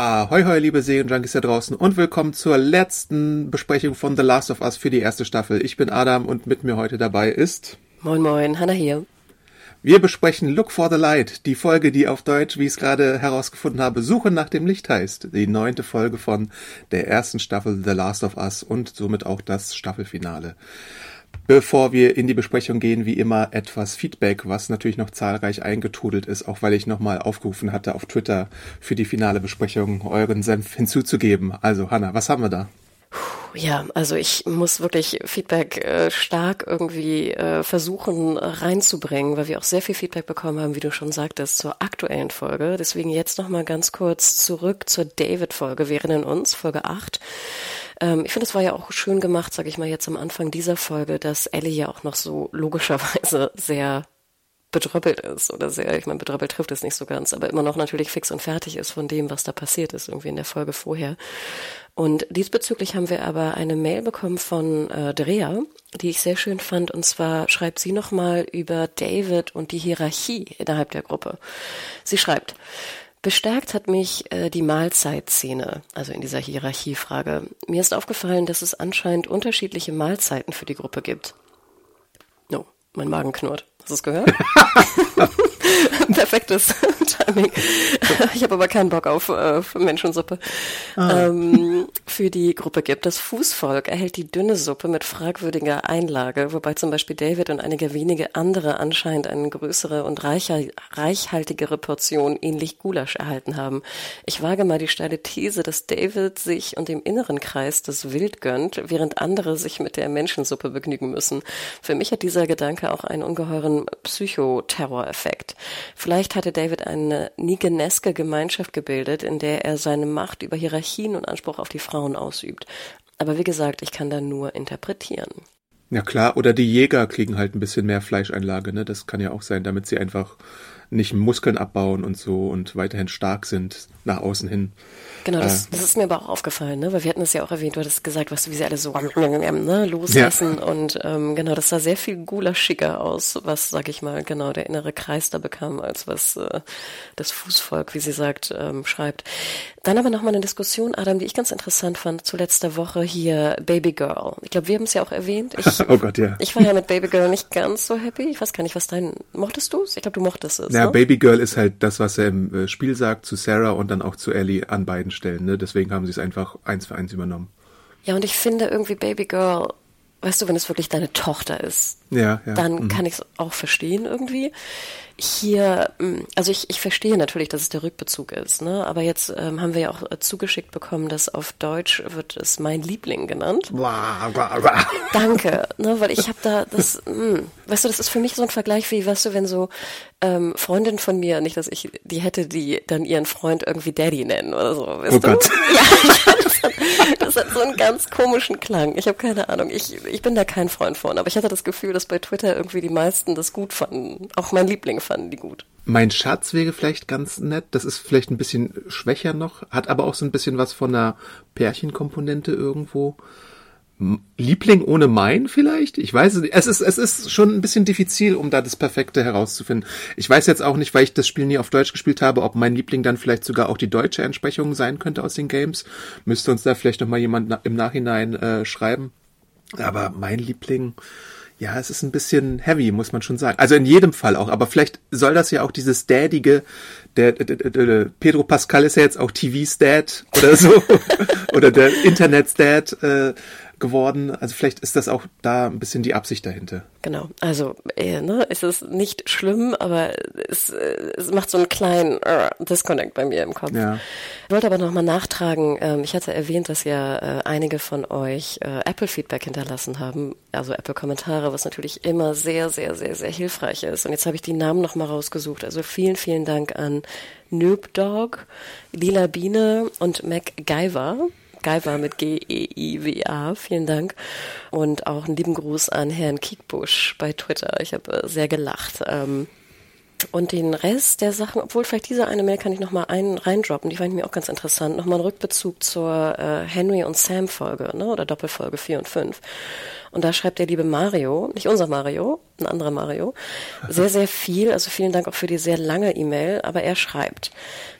Ahoi, hoi, liebe Serienjunkies da draußen und willkommen zur letzten Besprechung von The Last of Us für die erste Staffel. Ich bin Adam und mit mir heute dabei ist... Moin, moin, Hanna hier. Wir besprechen Look for the Light, die Folge, die auf Deutsch, wie ich es gerade herausgefunden habe, Suche nach dem Licht heißt. Die neunte Folge von der ersten Staffel The Last of Us und somit auch das Staffelfinale. Bevor wir in die Besprechung gehen, wie immer etwas Feedback, was natürlich noch zahlreich eingetrudelt ist, auch weil ich nochmal aufgerufen hatte auf Twitter für die finale Besprechung euren Senf hinzuzugeben. Also Hanna, was haben wir da? Ja, also ich muss wirklich Feedback äh, stark irgendwie äh, versuchen reinzubringen, weil wir auch sehr viel Feedback bekommen haben, wie du schon sagtest, zur aktuellen Folge. Deswegen jetzt nochmal ganz kurz zurück zur David-Folge. Wir erinnern uns, Folge 8. Ähm, ich finde, es war ja auch schön gemacht, sage ich mal jetzt am Anfang dieser Folge, dass Ellie ja auch noch so logischerweise sehr bedröppelt ist oder sehr, ich meine, bedröppelt trifft es nicht so ganz, aber immer noch natürlich fix und fertig ist von dem, was da passiert ist, irgendwie in der Folge vorher. Und diesbezüglich haben wir aber eine Mail bekommen von äh, Drea, die ich sehr schön fand, und zwar schreibt sie nochmal über David und die Hierarchie innerhalb der Gruppe. Sie schreibt, Bestärkt hat mich äh, die Mahlzeitszene, also in dieser Hierarchiefrage. Mir ist aufgefallen, dass es anscheinend unterschiedliche Mahlzeiten für die Gruppe gibt. No, mein Magen knurrt. Hast du es gehört? Perfektes Timing. Ich habe aber keinen Bock auf äh, Menschensuppe. Ah. Ähm, für die Gruppe gibt. Das Fußvolk erhält die dünne Suppe mit fragwürdiger Einlage, wobei zum Beispiel David und einige wenige andere anscheinend eine größere und reicher, reichhaltigere Portion ähnlich Gulasch erhalten haben. Ich wage mal die steile These, dass David sich und dem inneren Kreis das Wild gönnt, während andere sich mit der Menschensuppe begnügen müssen. Für mich hat dieser Gedanke auch einen ungeheuren Psychoterror-Effekt. Vielleicht hatte David eine Nigeneske Gemeinschaft gebildet, in der er seine Macht über Hierarchien und Anspruch auf die Frauen ausübt. Aber wie gesagt, ich kann da nur interpretieren. Ja klar, oder die Jäger kriegen halt ein bisschen mehr Fleischeinlage, ne? Das kann ja auch sein, damit sie einfach nicht Muskeln abbauen und so und weiterhin stark sind nach außen hin. Genau, das, äh, das ist mir aber auch aufgefallen, ne? weil wir hatten es ja auch erwähnt, du hattest gesagt, was, wie sie alle so ne, losessen ja. und ähm, genau, das sah sehr viel gulaschiger aus, was, sag ich mal, genau der innere Kreis da bekam, als was äh, das Fußvolk, wie sie sagt, ähm, schreibt. Dann aber nochmal eine Diskussion, Adam, die ich ganz interessant fand, zu letzter Woche hier Baby Girl. Ich glaube, wir haben es ja auch erwähnt. Ich, oh Gott, ja. Ich war ja mit Baby Girl nicht ganz so happy. Ich weiß gar nicht, was dein, mochtest du es? Ich glaube, du mochtest es. Ja, ne? Baby Girl ist halt das, was er im äh, Spiel sagt zu Sarah und dann auch zu Ellie an beiden Stellen. Ne? Deswegen haben sie es einfach eins für eins übernommen. Ja, und ich finde irgendwie Baby Girl, weißt du, wenn es wirklich deine Tochter ist, ja, ja. dann mhm. kann ich es auch verstehen irgendwie hier, hm, also ich, ich verstehe natürlich, dass es der Rückbezug ist, ne? aber jetzt ähm, haben wir ja auch äh, zugeschickt bekommen, dass auf Deutsch wird es mein Liebling genannt. Blah, blah, blah. Danke, ne? weil ich habe da das, mh, hm, weißt du, das ist für mich so ein Vergleich wie, weißt du, wenn so ähm, Freundin von mir, nicht, dass ich die hätte, die dann ihren Freund irgendwie Daddy nennen oder so, weißt oh du? Gott. Ja, das hat, das hat so einen ganz komischen Klang. Ich habe keine Ahnung, ich, ich bin da kein Freund von, aber ich hatte das Gefühl, dass bei Twitter irgendwie die meisten das gut fanden, auch mein Liebling fanden die gut. Mein Schatz wäre vielleicht ganz nett. Das ist vielleicht ein bisschen schwächer noch, hat aber auch so ein bisschen was von einer Pärchenkomponente irgendwo. Liebling ohne mein vielleicht? Ich weiß es nicht. Es ist, es ist schon ein bisschen diffizil, um da das Perfekte herauszufinden. Ich weiß jetzt auch nicht, weil ich das Spiel nie auf Deutsch gespielt habe, ob mein Liebling dann vielleicht sogar auch die deutsche Entsprechung sein könnte aus den Games. Müsste uns da vielleicht nochmal jemand im Nachhinein äh, schreiben. Aber mein Liebling, ja, es ist ein bisschen heavy, muss man schon sagen. Also in jedem Fall auch, aber vielleicht soll das ja auch dieses Dadige, der, der, der, der Pedro Pascal ist ja jetzt auch TV's Dad oder so, oder der Internet's Dad, äh, geworden. Also vielleicht ist das auch da ein bisschen die Absicht dahinter. Genau, also äh, ne, es ist nicht schlimm, aber es, äh, es macht so einen kleinen äh, Disconnect bei mir im Kopf. Ja. Ich wollte aber nochmal nachtragen, ähm, ich hatte erwähnt, dass ja äh, einige von euch äh, Apple-Feedback hinterlassen haben, also Apple-Kommentare, was natürlich immer sehr, sehr, sehr, sehr hilfreich ist. Und jetzt habe ich die Namen nochmal rausgesucht. Also vielen, vielen Dank an Noob Dog, Lila Biene und MacGyver. Guyver mit G-E-I-W-A. Vielen Dank. Und auch einen lieben Gruß an Herrn Kiekbusch bei Twitter. Ich habe äh, sehr gelacht. Ähm, und den Rest der Sachen, obwohl vielleicht diese eine Mail kann ich nochmal reindroppen, die fand ich mir auch ganz interessant. Nochmal ein Rückbezug zur äh, Henry und Sam Folge, ne? Oder Doppelfolge 4 und 5. Und da schreibt der liebe Mario, nicht unser Mario, ein anderer Mario, sehr, sehr viel. Also vielen Dank auch für die sehr lange E-Mail. Aber er schreibt,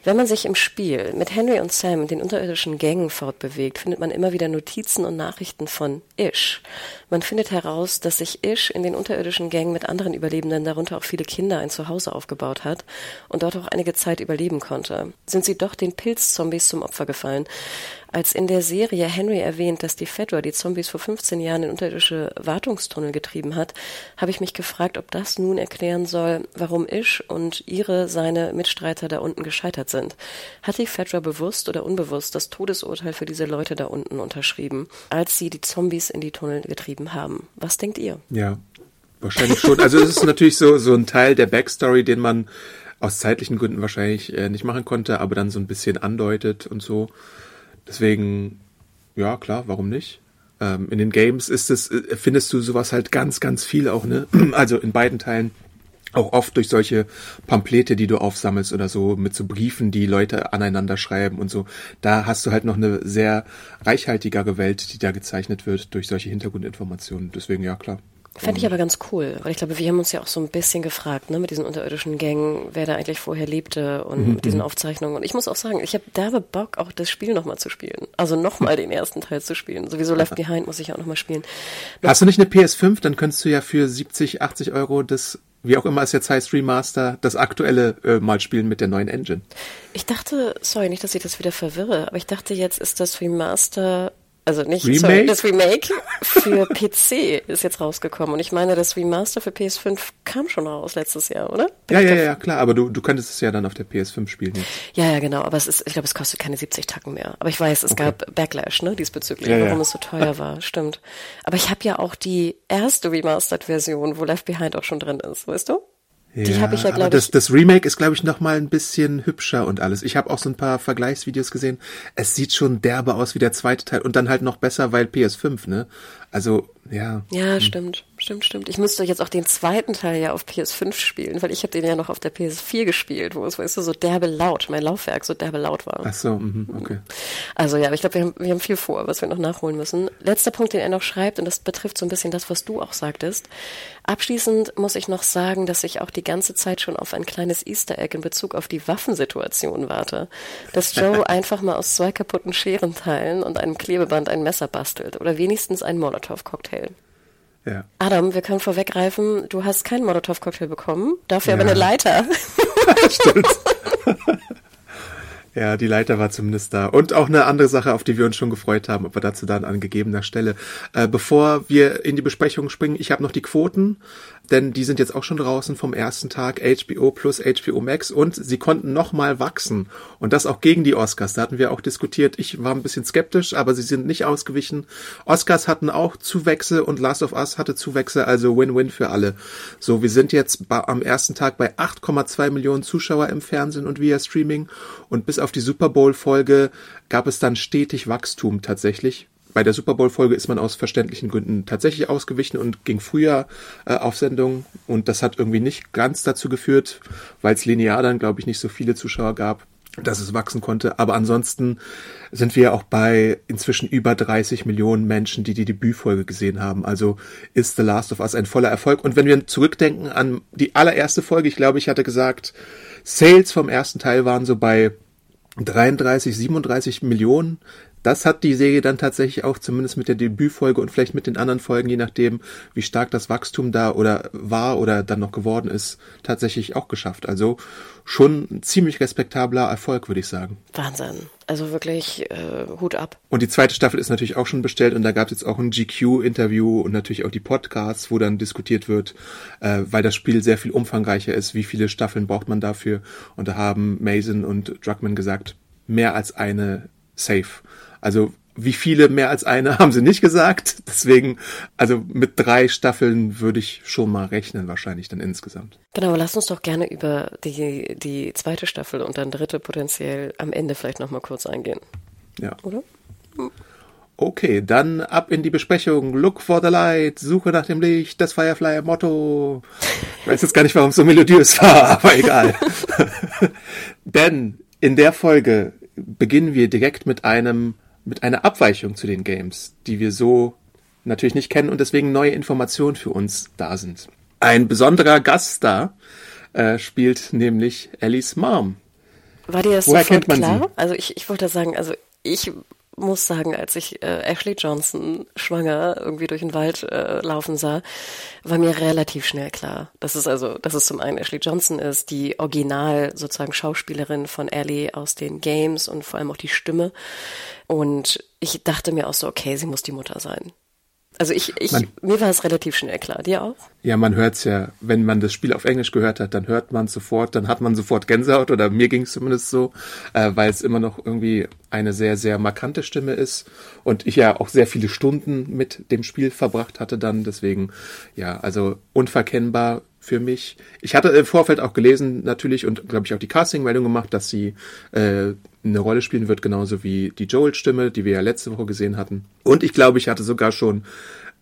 wenn man sich im Spiel mit Henry und Sam in den unterirdischen Gängen fortbewegt, findet man immer wieder Notizen und Nachrichten von Ish. Man findet heraus, dass sich Ish in den unterirdischen Gängen mit anderen Überlebenden, darunter auch viele Kinder, ein Zuhause aufgebaut hat und dort auch einige Zeit überleben konnte. Sind sie doch den Pilzzombies zum Opfer gefallen. Als in der Serie Henry erwähnt, dass die Fedra die Zombies vor 15 Jahren in unterirdische Wartungstunnel getrieben hat, habe ich mich gefragt, ob das nun erklären soll, warum Ish und ihre, seine Mitstreiter da unten gescheitert sind. Hat die Fedra bewusst oder unbewusst das Todesurteil für diese Leute da unten unterschrieben, als sie die Zombies in die Tunnel getrieben haben? Was denkt ihr? Ja, wahrscheinlich schon. Also es ist natürlich so, so ein Teil der Backstory, den man aus zeitlichen Gründen wahrscheinlich äh, nicht machen konnte, aber dann so ein bisschen andeutet und so. Deswegen, ja, klar, warum nicht? Ähm, in den Games ist es, äh, findest du sowas halt ganz, ganz viel auch, ne? Also in beiden Teilen. Auch oft durch solche Pamphlete, die du aufsammelst oder so, mit so Briefen, die Leute aneinander schreiben und so. Da hast du halt noch eine sehr reichhaltigere Welt, die da gezeichnet wird durch solche Hintergrundinformationen. Deswegen, ja, klar. Fände ich aber ganz cool, weil ich glaube, wir haben uns ja auch so ein bisschen gefragt, ne, mit diesen unterirdischen Gängen, wer da eigentlich vorher lebte und mhm. mit diesen mhm. Aufzeichnungen. Und ich muss auch sagen, ich habe derbe Bock, auch das Spiel nochmal zu spielen. Also nochmal den ersten Teil zu spielen. Sowieso Left Behind muss ich auch nochmal spielen. Noch Hast du nicht eine PS5, dann könntest du ja für 70, 80 Euro das wie auch immer es jetzt heißt, Remaster, das aktuelle äh, mal spielen mit der neuen Engine. Ich dachte, sorry, nicht, dass ich das wieder verwirre, aber ich dachte jetzt ist das Remaster also nicht Remake? Sorry, das Remake für PC ist jetzt rausgekommen. Und ich meine, das Remaster für PS5 kam schon raus letztes Jahr, oder? ja, ja, ja, klar. Aber du, du könntest es ja dann auf der PS5 spielen jetzt. Ja, ja, genau. Aber es ist, ich glaube, es kostet keine 70 Tacken mehr. Aber ich weiß, es okay. gab Backlash, ne, diesbezüglich, ja, warum ja. es so teuer war. Stimmt. Aber ich habe ja auch die erste Remastered-Version, wo Left Behind auch schon drin ist, weißt du? Die ja, habe ich ja, glaube ich. Das Remake ist, glaube ich, noch mal ein bisschen hübscher und alles. Ich habe auch so ein paar Vergleichsvideos gesehen. Es sieht schon derbe aus wie der zweite Teil und dann halt noch besser, weil PS5, ne? Also, ja. Ja, hm. stimmt. Stimmt, stimmt. Ich müsste jetzt auch den zweiten Teil ja auf PS5 spielen, weil ich habe den ja noch auf der PS4 gespielt, wo es, weißt du, so derbe laut, mein Laufwerk so derbe laut war. Ach so, mh, okay. Also ja, aber ich glaube, wir haben, wir haben viel vor, was wir noch nachholen müssen. Letzter Punkt, den er noch schreibt, und das betrifft so ein bisschen das, was du auch sagtest. Abschließend muss ich noch sagen, dass ich auch die ganze Zeit schon auf ein kleines Easter Egg in Bezug auf die Waffensituation warte. Dass Joe einfach mal aus zwei kaputten Scherenteilen und einem Klebeband ein Messer bastelt oder wenigstens einen Molotow-Cocktail. Ja. Adam, wir können vorweggreifen, du hast keinen Molotow-Cocktail bekommen, dafür ja. aber eine Leiter. Stimmt. Ja, die Leiter war zumindest da. Und auch eine andere Sache, auf die wir uns schon gefreut haben, aber dazu dann an gegebener Stelle. Äh, bevor wir in die Besprechung springen, ich habe noch die Quoten denn die sind jetzt auch schon draußen vom ersten Tag HBO plus HBO Max und sie konnten nochmal wachsen und das auch gegen die Oscars. Da hatten wir auch diskutiert. Ich war ein bisschen skeptisch, aber sie sind nicht ausgewichen. Oscars hatten auch Zuwächse und Last of Us hatte Zuwächse, also Win-Win für alle. So, wir sind jetzt am ersten Tag bei 8,2 Millionen Zuschauer im Fernsehen und via Streaming und bis auf die Super Bowl Folge gab es dann stetig Wachstum tatsächlich bei der Super Bowl-Folge ist man aus verständlichen Gründen tatsächlich ausgewichen und ging früher äh, auf Sendung. Und das hat irgendwie nicht ganz dazu geführt, weil es linear dann, glaube ich, nicht so viele Zuschauer gab, dass es wachsen konnte. Aber ansonsten sind wir auch bei inzwischen über 30 Millionen Menschen, die die Debütfolge gesehen haben. Also ist The Last of Us ein voller Erfolg. Und wenn wir zurückdenken an die allererste Folge, ich glaube, ich hatte gesagt, Sales vom ersten Teil waren so bei 33, 37 Millionen das hat die Serie dann tatsächlich auch zumindest mit der Debütfolge und vielleicht mit den anderen Folgen, je nachdem, wie stark das Wachstum da oder war oder dann noch geworden ist, tatsächlich auch geschafft. Also schon ein ziemlich respektabler Erfolg, würde ich sagen. Wahnsinn. Also wirklich äh, Hut ab. Und die zweite Staffel ist natürlich auch schon bestellt und da gab es jetzt auch ein GQ-Interview und natürlich auch die Podcasts, wo dann diskutiert wird, äh, weil das Spiel sehr viel umfangreicher ist, wie viele Staffeln braucht man dafür. Und da haben Mason und Druckmann gesagt, mehr als eine safe. Also wie viele mehr als eine haben sie nicht gesagt. Deswegen, also mit drei Staffeln würde ich schon mal rechnen, wahrscheinlich dann insgesamt. Genau, lass uns doch gerne über die, die zweite Staffel und dann dritte potenziell am Ende vielleicht nochmal kurz eingehen. Ja. Oder? Okay, dann ab in die Besprechung. Look for the light, Suche nach dem Licht, das Firefly-Motto. Ich weiß jetzt gar nicht, warum es so melodiös war, aber egal. Denn in der Folge beginnen wir direkt mit einem mit einer Abweichung zu den Games, die wir so natürlich nicht kennen und deswegen neue Informationen für uns da sind. Ein besonderer Gaststar äh, spielt nämlich Ellies Mom. War dir das Woher sofort kennt man klar? sie? Also ich, ich wollte sagen, also ich muss sagen, als ich äh, Ashley Johnson schwanger irgendwie durch den Wald äh, laufen sah, war mir relativ schnell klar, dass es also, dass es zum einen Ashley Johnson ist, die Original sozusagen Schauspielerin von Ellie aus den Games und vor allem auch die Stimme. Und ich dachte mir auch so, okay, sie muss die Mutter sein. Also ich, ich Man- mir war es relativ schnell klar. Dir auch? Ja, man hört's ja, wenn man das Spiel auf Englisch gehört hat, dann hört man sofort, dann hat man sofort Gänsehaut oder mir ging's zumindest so, äh, weil es immer noch irgendwie eine sehr, sehr markante Stimme ist und ich ja auch sehr viele Stunden mit dem Spiel verbracht hatte dann, deswegen, ja, also unverkennbar für mich. Ich hatte im Vorfeld auch gelesen natürlich und glaube ich auch die Casting-Meldung gemacht, dass sie äh, eine Rolle spielen wird, genauso wie die Joel-Stimme, die wir ja letzte Woche gesehen hatten. Und ich glaube, ich hatte sogar schon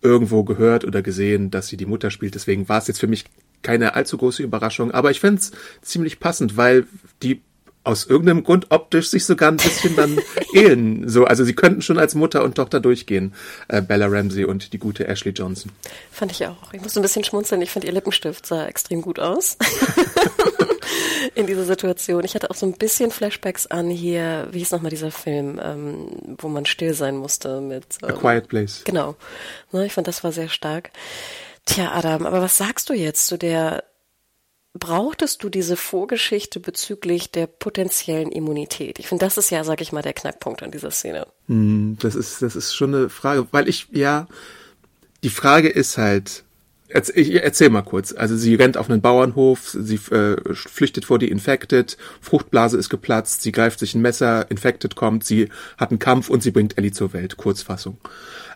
irgendwo gehört oder gesehen, dass sie die Mutter spielt. Deswegen war es jetzt für mich keine allzu große Überraschung. Aber ich fände es ziemlich passend, weil die aus irgendeinem Grund optisch sich sogar ein bisschen dann ähneln. So, also sie könnten schon als Mutter und Tochter durchgehen, äh, Bella Ramsey und die gute Ashley Johnson. Fand ich auch. Ich musste ein bisschen schmunzeln. Ich fand ihr Lippenstift sah extrem gut aus. In dieser Situation. Ich hatte auch so ein bisschen Flashbacks an hier, wie hieß nochmal dieser Film, ähm, wo man still sein musste mit. A Ähm, Quiet Place. Genau. Ne, ich fand, das war sehr stark. Tja, Adam, aber was sagst du jetzt zu der, brauchtest du diese Vorgeschichte bezüglich der potenziellen Immunität? Ich finde, das ist ja, sag ich mal, der Knackpunkt an dieser Szene. Hm, Das ist, das ist schon eine Frage, weil ich, ja, die Frage ist halt, ich erzähl mal kurz. Also sie rennt auf einen Bauernhof, sie äh, flüchtet vor die Infected, Fruchtblase ist geplatzt, sie greift sich ein Messer, Infected kommt, sie hat einen Kampf und sie bringt Ellie zur Welt, Kurzfassung.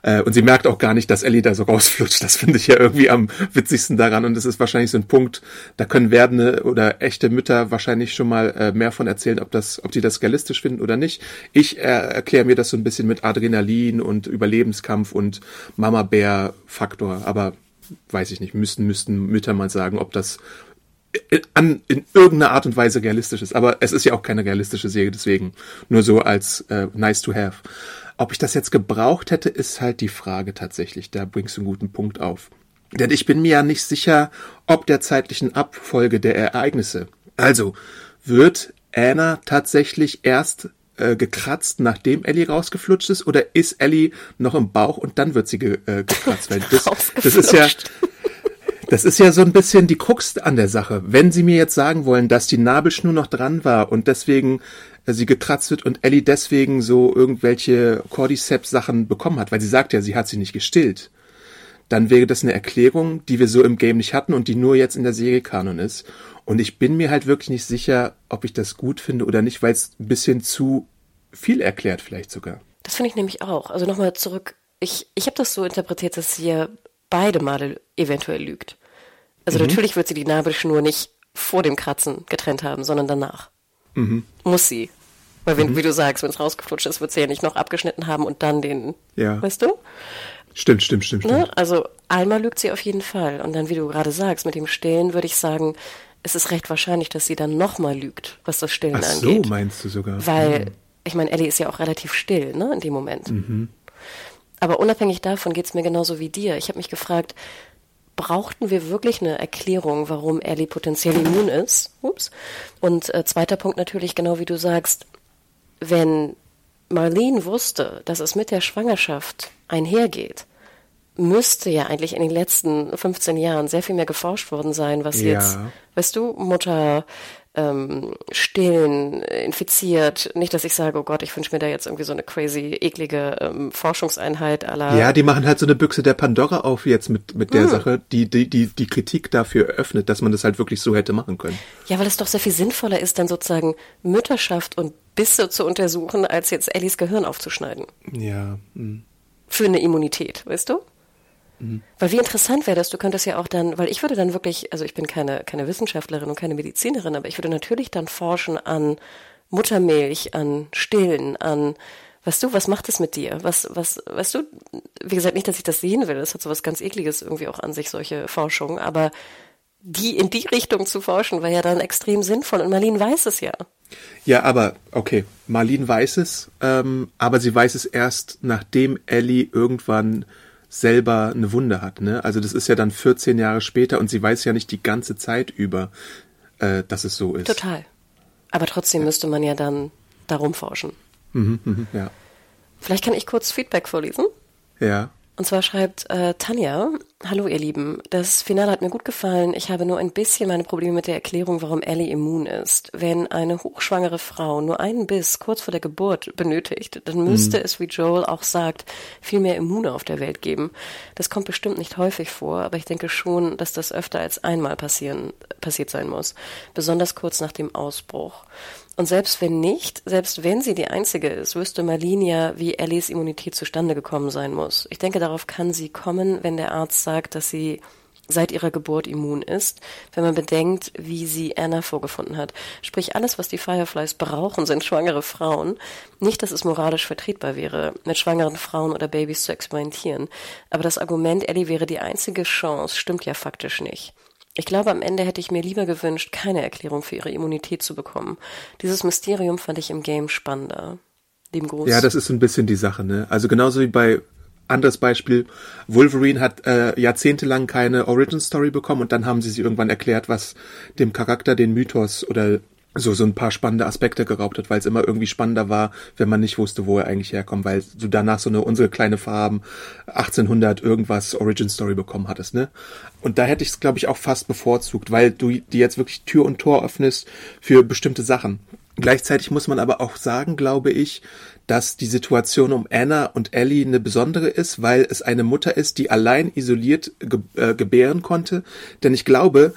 Äh, und sie merkt auch gar nicht, dass Ellie da so rausflutscht. Das finde ich ja irgendwie am witzigsten daran. Und das ist wahrscheinlich so ein Punkt, da können werdende oder echte Mütter wahrscheinlich schon mal äh, mehr von erzählen, ob das, ob die das realistisch finden oder nicht. Ich äh, erkläre mir das so ein bisschen mit Adrenalin und Überlebenskampf und Mama-Bär-Faktor. Aber weiß ich nicht, müssten, müssten Mütter mal sagen, ob das an, in irgendeiner Art und Weise realistisch ist. Aber es ist ja auch keine realistische Serie, deswegen nur so als äh, nice to have. Ob ich das jetzt gebraucht hätte, ist halt die Frage tatsächlich. Da bringst du einen guten Punkt auf. Denn ich bin mir ja nicht sicher, ob der zeitlichen Abfolge der Ereignisse. Also, wird Anna tatsächlich erst äh, gekratzt, nachdem Ellie rausgeflutscht ist, oder ist Ellie noch im Bauch und dann wird sie ge, äh, gekratzt? Weil das, das ist ja, das ist ja so ein bisschen die Krux an der Sache. Wenn Sie mir jetzt sagen wollen, dass die Nabelschnur noch dran war und deswegen äh, sie gekratzt wird und Ellie deswegen so irgendwelche Cordyceps-Sachen bekommen hat, weil sie sagt ja, sie hat sie nicht gestillt, dann wäre das eine Erklärung, die wir so im Game nicht hatten und die nur jetzt in der Serie Kanon ist. Und ich bin mir halt wirklich nicht sicher, ob ich das gut finde oder nicht, weil es ein bisschen zu viel erklärt vielleicht sogar. Das finde ich nämlich auch. Also nochmal zurück. Ich, ich habe das so interpretiert, dass sie ja beide Male eventuell lügt. Also natürlich wird sie die Nabelschnur nicht vor dem Kratzen getrennt haben, sondern danach. Muss sie. Weil wenn, wie du sagst, wenn es rausgeflutscht ist, wird sie ja nicht noch abgeschnitten haben und dann den, Ja. weißt du? Stimmt, stimmt, stimmt, stimmt. Ne? Also einmal lügt sie auf jeden Fall. Und dann, wie du gerade sagst, mit dem Stillen würde ich sagen, es ist recht wahrscheinlich, dass sie dann nochmal lügt, was das Stillen Ach so, angeht. meinst du sogar. Weil, ich meine, Ellie ist ja auch relativ still, ne, in dem Moment. Aber unabhängig davon geht's mir genauso wie dir. Ich habe mich gefragt, brauchten wir wirklich eine Erklärung, warum Ellie potenziell immun ist? Ups. Und äh, zweiter Punkt natürlich, genau wie du sagst, wenn Marlene wusste, dass es mit der Schwangerschaft einhergeht, müsste ja eigentlich in den letzten 15 Jahren sehr viel mehr geforscht worden sein, was Ja. jetzt, weißt du, Mutter ähm, stillen, infiziert. Nicht, dass ich sage, oh Gott, ich wünsche mir da jetzt irgendwie so eine crazy, eklige ähm, Forschungseinheit aller. Ja, die machen halt so eine Büchse der Pandora auf jetzt mit, mit Hm. der Sache, die, die, die, die Kritik dafür öffnet, dass man das halt wirklich so hätte machen können. Ja, weil es doch sehr viel sinnvoller ist, dann sozusagen Mütterschaft und Bisse zu untersuchen, als jetzt Ellies Gehirn aufzuschneiden. Ja. hm. Für eine Immunität, weißt du? Weil wie interessant wäre das, du könntest ja auch dann, weil ich würde dann wirklich, also ich bin keine, keine Wissenschaftlerin und keine Medizinerin, aber ich würde natürlich dann forschen an Muttermilch, an Stillen, an, weißt du, was macht es mit dir? Was, was, weißt du, wie gesagt, nicht, dass ich das sehen will, das hat so was ganz Ekliges irgendwie auch an sich, solche Forschungen, aber die in die Richtung zu forschen, wäre ja dann extrem sinnvoll und Marlene weiß es ja. Ja, aber okay, Marlene weiß es, ähm, aber sie weiß es erst, nachdem Ellie irgendwann selber eine Wunde hat. Ne? Also das ist ja dann 14 Jahre später und sie weiß ja nicht die ganze Zeit über, äh, dass es so ist. Total. Aber trotzdem müsste man ja dann darum forschen. Mhm, mhm, ja. Vielleicht kann ich kurz Feedback vorlesen. Ja. Und zwar schreibt äh, Tanja, hallo ihr Lieben, das Finale hat mir gut gefallen. Ich habe nur ein bisschen meine Probleme mit der Erklärung, warum Ellie immun ist. Wenn eine hochschwangere Frau nur einen Biss kurz vor der Geburt benötigt, dann müsste es, wie Joel auch sagt, viel mehr Immune auf der Welt geben. Das kommt bestimmt nicht häufig vor, aber ich denke schon, dass das öfter als einmal passieren, passiert sein muss. Besonders kurz nach dem Ausbruch. Und selbst wenn nicht, selbst wenn sie die Einzige ist, wüsste Marlene ja, wie Ellies Immunität zustande gekommen sein muss. Ich denke, darauf kann sie kommen, wenn der Arzt sagt, dass sie seit ihrer Geburt immun ist, wenn man bedenkt, wie sie Anna vorgefunden hat. Sprich, alles, was die Fireflies brauchen, sind schwangere Frauen. Nicht, dass es moralisch vertretbar wäre, mit schwangeren Frauen oder Babys zu experimentieren. Aber das Argument, Ellie wäre die einzige Chance, stimmt ja faktisch nicht. Ich glaube, am Ende hätte ich mir lieber gewünscht, keine Erklärung für ihre Immunität zu bekommen. Dieses Mysterium fand ich im Game spannender. Dem Gruß. Ja, das ist so ein bisschen die Sache, ne? Also genauso wie bei anderes Beispiel, Wolverine hat äh, jahrzehntelang keine Origin Story bekommen und dann haben sie sie irgendwann erklärt, was dem Charakter den Mythos oder so so ein paar spannende Aspekte geraubt hat, weil es immer irgendwie spannender war, wenn man nicht wusste, wo er eigentlich herkommt, weil du danach so eine unsere kleine Farben 1800 irgendwas Origin Story bekommen hattest, ne? Und da hätte ich es glaube ich auch fast bevorzugt, weil du die jetzt wirklich Tür und Tor öffnest für bestimmte Sachen. Gleichzeitig muss man aber auch sagen, glaube ich, dass die Situation um Anna und Ellie eine besondere ist, weil es eine Mutter ist, die allein isoliert ge äh, gebären konnte. Denn ich glaube,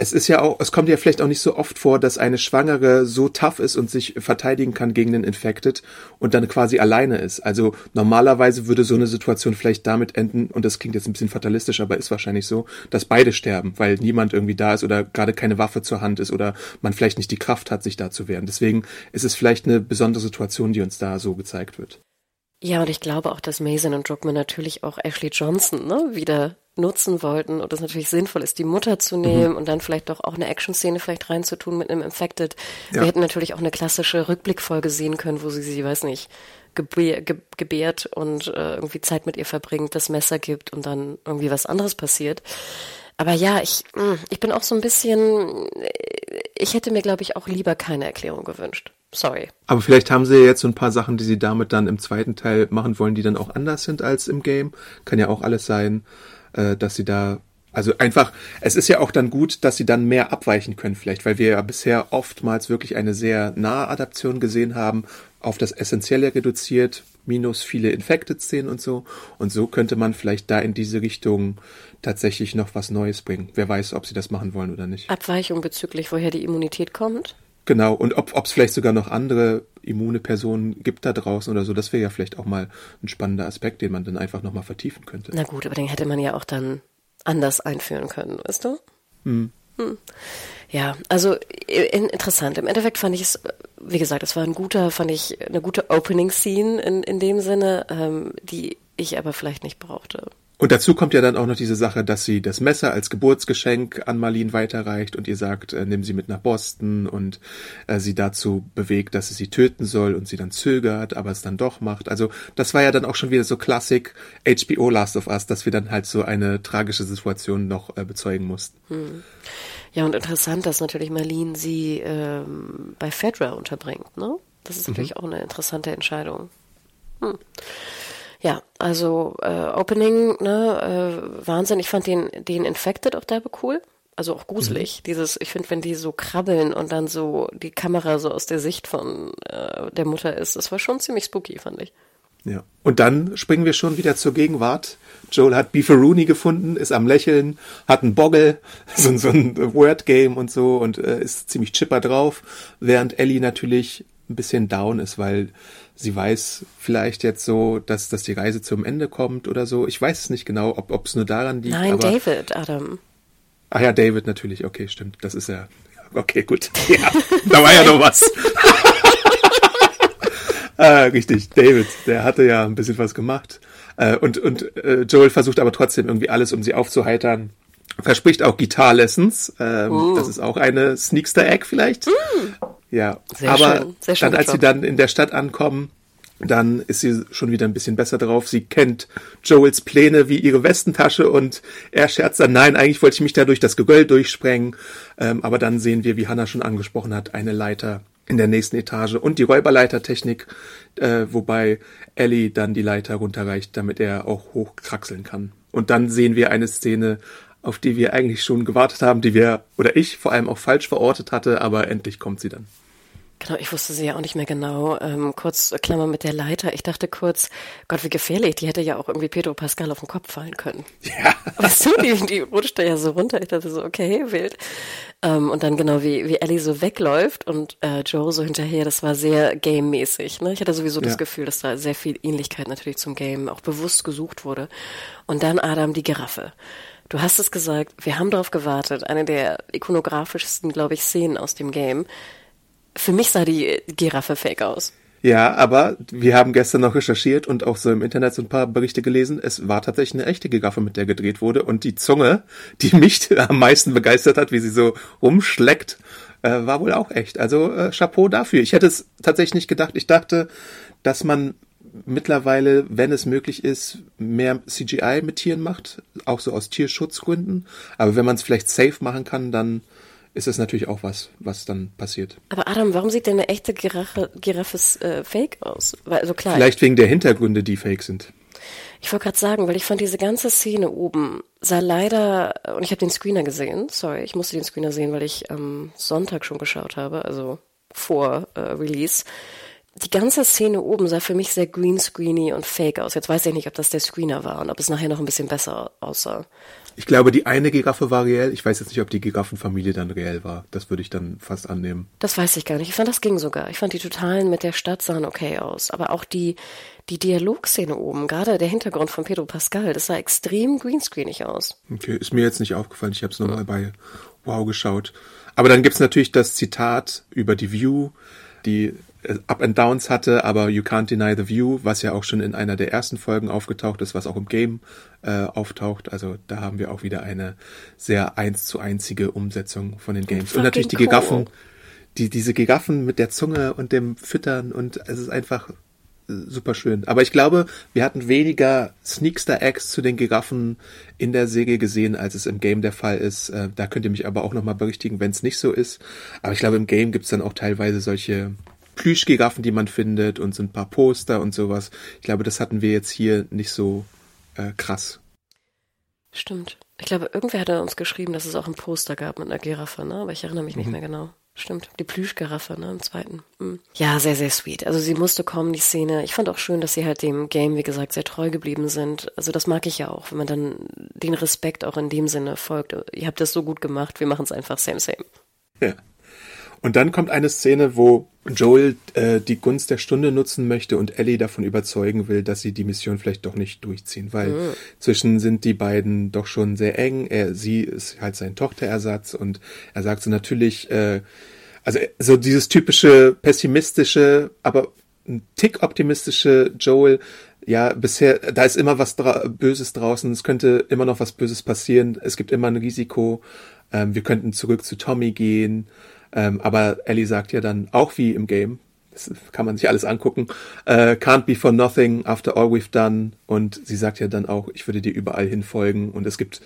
es ist ja auch, es kommt ja vielleicht auch nicht so oft vor, dass eine Schwangere so tough ist und sich verteidigen kann gegen den Infected und dann quasi alleine ist. Also normalerweise würde so eine Situation vielleicht damit enden, und das klingt jetzt ein bisschen fatalistisch, aber ist wahrscheinlich so, dass beide sterben, weil niemand irgendwie da ist oder gerade keine Waffe zur Hand ist oder man vielleicht nicht die Kraft hat, sich da zu wehren. Deswegen ist es vielleicht eine besondere Situation, die uns da so gezeigt wird. Ja, und ich glaube auch, dass Mason und Druckmann natürlich auch Ashley Johnson ne, wieder nutzen wollten und es natürlich sinnvoll ist, die Mutter zu nehmen mhm. und dann vielleicht doch auch eine Action-Szene vielleicht reinzutun mit einem Infected. Ja. Wir hätten natürlich auch eine klassische Rückblickfolge sehen können, wo sie sie, weiß nicht, gebär, ge, gebärt und äh, irgendwie Zeit mit ihr verbringt, das Messer gibt und dann irgendwie was anderes passiert. Aber ja, ich, ich bin auch so ein bisschen, ich hätte mir, glaube ich, auch lieber keine Erklärung gewünscht. Sorry. Aber vielleicht haben sie ja jetzt so ein paar Sachen, die sie damit dann im zweiten Teil machen wollen, die dann auch anders sind als im Game. Kann ja auch alles sein, äh, dass sie da also einfach, es ist ja auch dann gut, dass sie dann mehr abweichen können vielleicht, weil wir ja bisher oftmals wirklich eine sehr nahe Adaption gesehen haben, auf das Essentielle reduziert, minus viele Infected-Szenen und so. Und so könnte man vielleicht da in diese Richtung tatsächlich noch was Neues bringen. Wer weiß, ob sie das machen wollen oder nicht. Abweichung bezüglich, woher die Immunität kommt? Genau, und ob es vielleicht sogar noch andere immune Personen gibt da draußen oder so, das wäre ja vielleicht auch mal ein spannender Aspekt, den man dann einfach nochmal vertiefen könnte. Na gut, aber den hätte man ja auch dann anders einführen können, weißt du? Hm. Hm. Ja, also in, interessant. Im Endeffekt fand ich es, wie gesagt, es war ein guter, fand ich eine gute Opening-Scene in, in dem Sinne, ähm, die ich aber vielleicht nicht brauchte. Und dazu kommt ja dann auch noch diese Sache, dass sie das Messer als Geburtsgeschenk an Marlene weiterreicht und ihr sagt, äh, nimm sie mit nach Boston und äh, sie dazu bewegt, dass sie sie töten soll und sie dann zögert, aber es dann doch macht. Also das war ja dann auch schon wieder so Klassik HBO Last of Us, dass wir dann halt so eine tragische Situation noch äh, bezeugen mussten. Hm. Ja, und interessant, dass natürlich Marlene sie ähm, bei Fedra unterbringt, ne? Das ist natürlich auch eine interessante Entscheidung. Hm. Ja, also äh, Opening, ne, äh, Wahnsinn. Ich fand den, den Infected auch derbe cool. Also auch gruselig. Mhm. Dieses, ich finde, wenn die so krabbeln und dann so die Kamera so aus der Sicht von äh, der Mutter ist, das war schon ziemlich spooky, fand ich. Ja. Und dann springen wir schon wieder zur Gegenwart. Joel hat Beefaroonie gefunden, ist am Lächeln, hat einen Boggle, so, so ein Word-Game und so und äh, ist ziemlich chipper drauf, während Ellie natürlich ein bisschen down ist, weil sie weiß vielleicht jetzt so, dass, dass die Reise zum Ende kommt oder so. Ich weiß es nicht genau, ob es nur daran liegt. Nein, David, Adam. Ach ja, David natürlich. Okay, stimmt. Das ist ja. Okay, gut. Ja, da war ja noch was. ah, richtig, David, der hatte ja ein bisschen was gemacht. Äh, und und äh, Joel versucht aber trotzdem irgendwie alles, um sie aufzuheitern. Verspricht auch Gitarre-Lessons. Ähm, uh. Das ist auch eine Sneakster Egg vielleicht. Uh. Ja, Sehr aber schön. Sehr schön dann, als sie dann in der Stadt ankommen, dann ist sie schon wieder ein bisschen besser drauf. Sie kennt Joels Pläne wie ihre Westentasche und er scherzt dann, nein, eigentlich wollte ich mich da durch das Gegöll durchsprengen. Ähm, aber dann sehen wir, wie Hannah schon angesprochen hat, eine Leiter in der nächsten Etage und die Räuberleitertechnik, äh, wobei Ellie dann die Leiter runterreicht, damit er auch hochkraxeln kann. Und dann sehen wir eine Szene, auf die wir eigentlich schon gewartet haben, die wir, oder ich vor allem auch falsch verortet hatte, aber endlich kommt sie dann. Genau, ich wusste sie ja auch nicht mehr genau. Ähm, kurz Klammer mit der Leiter. Ich dachte kurz, Gott, wie gefährlich. Die hätte ja auch irgendwie Pedro Pascal auf den Kopf fallen können. Ja. Weißt du, die, die rutscht da ja so runter. Ich dachte so, okay, wild. Ähm, und dann genau wie, wie Ellie so wegläuft und äh, Joe so hinterher. Das war sehr game-mäßig. Ne? Ich hatte sowieso ja. das Gefühl, dass da sehr viel Ähnlichkeit natürlich zum Game auch bewusst gesucht wurde. Und dann Adam die Giraffe. Du hast es gesagt, wir haben darauf gewartet. Eine der ikonografischsten, glaube ich, Szenen aus dem Game für mich sah die Giraffe fake aus. Ja, aber wir haben gestern noch recherchiert und auch so im Internet so ein paar Berichte gelesen. Es war tatsächlich eine echte Giraffe, mit der gedreht wurde. Und die Zunge, die mich am meisten begeistert hat, wie sie so rumschleckt, äh, war wohl auch echt. Also äh, Chapeau dafür. Ich hätte es tatsächlich nicht gedacht. Ich dachte, dass man mittlerweile, wenn es möglich ist, mehr CGI mit Tieren macht, auch so aus Tierschutzgründen. Aber wenn man es vielleicht safe machen kann, dann ist es natürlich auch was, was dann passiert. Aber Adam, warum sieht denn eine echte Giraffe, Giraffe äh, fake aus? Weil, also klar. Vielleicht wegen der Hintergründe, die fake sind. Ich wollte gerade sagen, weil ich fand diese ganze Szene oben sah leider, und ich habe den Screener gesehen, sorry, ich musste den Screener sehen, weil ich am Sonntag schon geschaut habe, also vor äh, Release. Die ganze Szene oben sah für mich sehr greenscreeny und fake aus. Jetzt weiß ich nicht, ob das der Screener war und ob es nachher noch ein bisschen besser aussah. Ich glaube, die eine Giraffe war reell. Ich weiß jetzt nicht, ob die Giraffenfamilie dann reell war. Das würde ich dann fast annehmen. Das weiß ich gar nicht. Ich fand, das ging sogar. Ich fand die totalen mit der Stadt sahen okay aus. Aber auch die, die Dialogszene oben, gerade der Hintergrund von Pedro Pascal, das sah extrem greenscreenig aus. Okay, ist mir jetzt nicht aufgefallen. Ich habe es nochmal bei Wow geschaut. Aber dann gibt's natürlich das Zitat über die View, die Up and Downs hatte, aber You Can't Deny the View, was ja auch schon in einer der ersten Folgen aufgetaucht ist, was auch im Game äh, auftaucht. Also da haben wir auch wieder eine sehr eins zu einzige Umsetzung von den Games. Und natürlich die cool. Gigaffen, die, diese Gigaffen mit der Zunge und dem Füttern und es ist einfach äh, super schön. Aber ich glaube, wir hatten weniger Sneakster Eggs zu den Giraffen in der Säge gesehen, als es im Game der Fall ist. Äh, da könnt ihr mich aber auch nochmal berichtigen, wenn es nicht so ist. Aber ich glaube, im Game gibt's dann auch teilweise solche Plüschgiraffen, die man findet und so ein paar Poster und sowas. Ich glaube, das hatten wir jetzt hier nicht so äh, krass. Stimmt. Ich glaube, irgendwer hat uns geschrieben, dass es auch ein Poster gab mit einer Giraffe, ne? Aber ich erinnere mich mhm. nicht mehr genau. Stimmt, die Plüschgiraffe, ne, im zweiten. Mhm. Ja, sehr, sehr sweet. Also sie musste kommen, die Szene. Ich fand auch schön, dass sie halt dem Game, wie gesagt, sehr treu geblieben sind. Also das mag ich ja auch, wenn man dann den Respekt auch in dem Sinne folgt. Ihr habt das so gut gemacht, wir machen es einfach same, same. Ja. Und dann kommt eine Szene, wo Joel äh, die Gunst der Stunde nutzen möchte und Ellie davon überzeugen will, dass sie die Mission vielleicht doch nicht durchziehen, weil mhm. zwischen sind die beiden doch schon sehr eng. Er, sie ist halt sein Tochterersatz und er sagt so natürlich, äh, also so dieses typische pessimistische, aber ein Tick optimistische Joel. Ja, bisher, da ist immer was dra Böses draußen. Es könnte immer noch was Böses passieren. Es gibt immer ein Risiko. Ähm, wir könnten zurück zu Tommy gehen. Ähm, aber Ellie sagt ja dann auch wie im Game, das kann man sich alles angucken, äh, can't be for nothing after all we've done. Und sie sagt ja dann auch, ich würde dir überall hinfolgen. Und es gibt,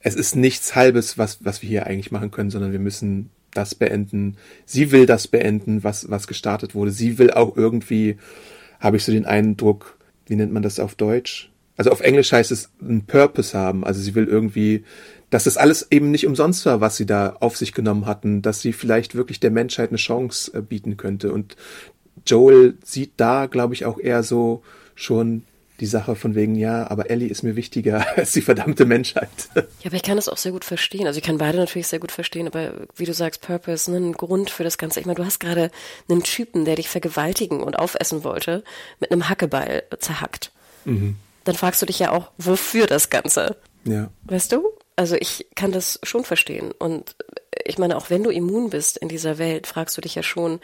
es ist nichts Halbes, was, was wir hier eigentlich machen können, sondern wir müssen das beenden. Sie will das beenden, was, was gestartet wurde. Sie will auch irgendwie, habe ich so den Eindruck, wie nennt man das auf Deutsch? Also auf Englisch heißt es einen Purpose haben. Also sie will irgendwie, dass das alles eben nicht umsonst war, was sie da auf sich genommen hatten, dass sie vielleicht wirklich der Menschheit eine Chance äh, bieten könnte. Und Joel sieht da, glaube ich, auch eher so schon die Sache von wegen, ja, aber Ellie ist mir wichtiger als die verdammte Menschheit. Ja, aber ich kann das auch sehr gut verstehen. Also ich kann beide natürlich sehr gut verstehen, aber wie du sagst, Purpose, ne, ein Grund für das Ganze. Ich meine, du hast gerade einen Typen, der dich vergewaltigen und aufessen wollte, mit einem Hackebeil zerhackt. Mhm. Dann fragst du dich ja auch, wofür das Ganze? Ja. Weißt du? Also ich kann das schon verstehen. Und ich meine, auch wenn du immun bist in dieser Welt, fragst du dich ja schon,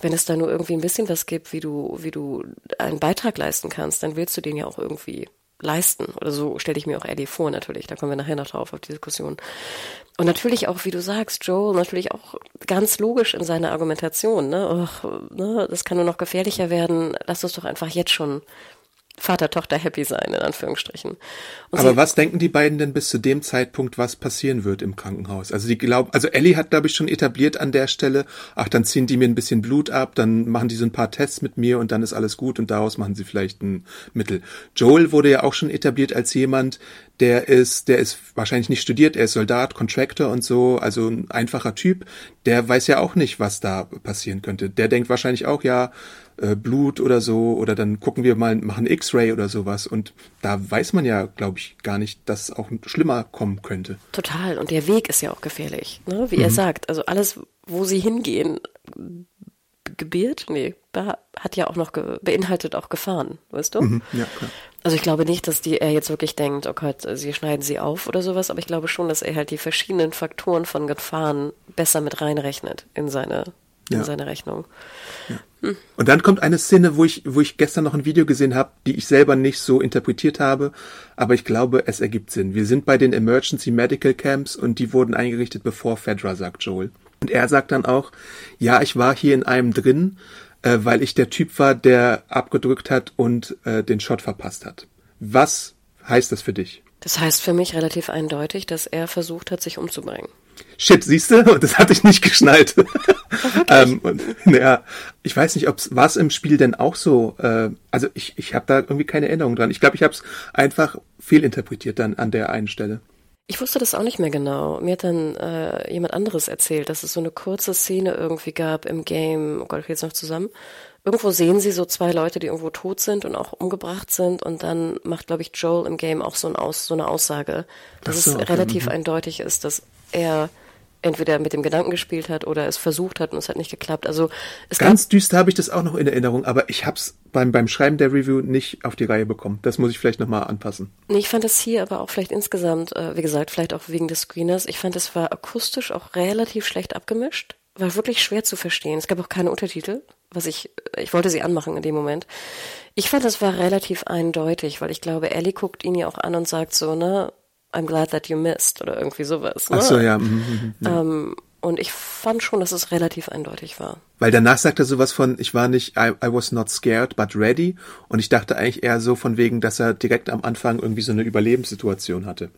wenn es da nur irgendwie ein bisschen was gibt, wie du, wie du einen Beitrag leisten kannst, dann willst du den ja auch irgendwie leisten. Oder so stelle ich mir auch Eddie vor, natürlich. Da kommen wir nachher noch drauf auf die Diskussion. Und natürlich auch, wie du sagst, Joel, natürlich auch ganz logisch in seiner Argumentation. Ne? Och, ne? Das kann nur noch gefährlicher werden. Lass uns doch einfach jetzt schon Vater-Tochter-happy sein, in Anführungsstrichen. Und Aber was denken die beiden denn bis zu dem Zeitpunkt, was passieren wird im Krankenhaus? Also die glauben, also Ellie hat, glaube ich, schon etabliert an der Stelle, ach, dann ziehen die mir ein bisschen Blut ab, dann machen die so ein paar Tests mit mir und dann ist alles gut und daraus machen sie vielleicht ein Mittel. Joel wurde ja auch schon etabliert als jemand, der ist, der ist wahrscheinlich nicht studiert, er ist Soldat, Contractor und so, also ein einfacher Typ, der weiß ja auch nicht, was da passieren könnte. Der denkt wahrscheinlich auch, ja, äh, Blut oder so, oder dann gucken wir mal, machen X-Ray oder sowas. Und da weiß man ja, glaube ich, gar nicht, dass auch schlimmer kommen könnte. Total. Und der Weg ist ja auch gefährlich, ne? wie mhm. er sagt. Also alles, wo sie hingehen, gebiert? Nee, hat ja auch noch beinhaltet auch Gefahren, weißt du? Mhm, ja, klar. Also ich glaube nicht, dass die er jetzt wirklich denkt, oh Gott, sie schneiden sie auf oder sowas, aber ich glaube schon, dass er halt die verschiedenen Faktoren von Gefahren besser mit reinrechnet in seine in ja. seine Rechnung. Ja. Hm. Und dann kommt eine Szene, wo ich, wo ich gestern noch ein Video gesehen habe, die ich selber nicht so interpretiert habe, aber ich glaube, es ergibt Sinn. Wir sind bei den Emergency Medical Camps und die wurden eingerichtet, bevor Fedra, sagt Joel. Und er sagt dann auch, ja, ich war hier in einem drin, äh, weil ich der Typ war, der abgedrückt hat und äh, den Shot verpasst hat. Was heißt das für dich? Das heißt für mich relativ eindeutig, dass er versucht hat, sich umzubringen. Shit, siehst du? Das hatte ich nicht geschnallt. ähm, und, ja, ich weiß nicht, ob es war im Spiel denn auch so. Äh, also ich, ich habe da irgendwie keine Erinnerung dran. Ich glaube, ich habe es einfach fehlinterpretiert dann an der einen Stelle. Ich wusste das auch nicht mehr genau. Mir hat dann äh, jemand anderes erzählt, dass es so eine kurze Szene irgendwie gab im Game. Oh Gott, ich jetzt noch zusammen. Irgendwo sehen sie so zwei Leute, die irgendwo tot sind und auch umgebracht sind. Und dann macht, glaube ich, Joel im Game auch so, ein Aus, so eine Aussage, dass so, es relativ mhm. eindeutig ist, dass er entweder mit dem Gedanken gespielt hat oder es versucht hat und es hat nicht geklappt. Also es ganz düster habe ich das auch noch in Erinnerung, aber ich habe es beim beim Schreiben der Review nicht auf die Reihe bekommen. Das muss ich vielleicht noch mal anpassen. Ich fand es hier aber auch vielleicht insgesamt, äh, wie gesagt, vielleicht auch wegen des Screeners. Ich fand es war akustisch auch relativ schlecht abgemischt, war wirklich schwer zu verstehen. Es gab auch keine Untertitel, was ich ich wollte sie anmachen in dem Moment. Ich fand, es war relativ eindeutig, weil ich glaube, Ellie guckt ihn ja auch an und sagt so, ne, I'm glad that you missed oder irgendwie sowas. Ne? Ach so, ja. Mhm, mhm, mhm. Ähm, und ich fand schon, dass es relativ eindeutig war. Weil danach sagt er sowas von, ich war nicht, I, I was not scared, but ready. Und ich dachte eigentlich eher so von wegen, dass er direkt am Anfang irgendwie so eine Überlebenssituation hatte.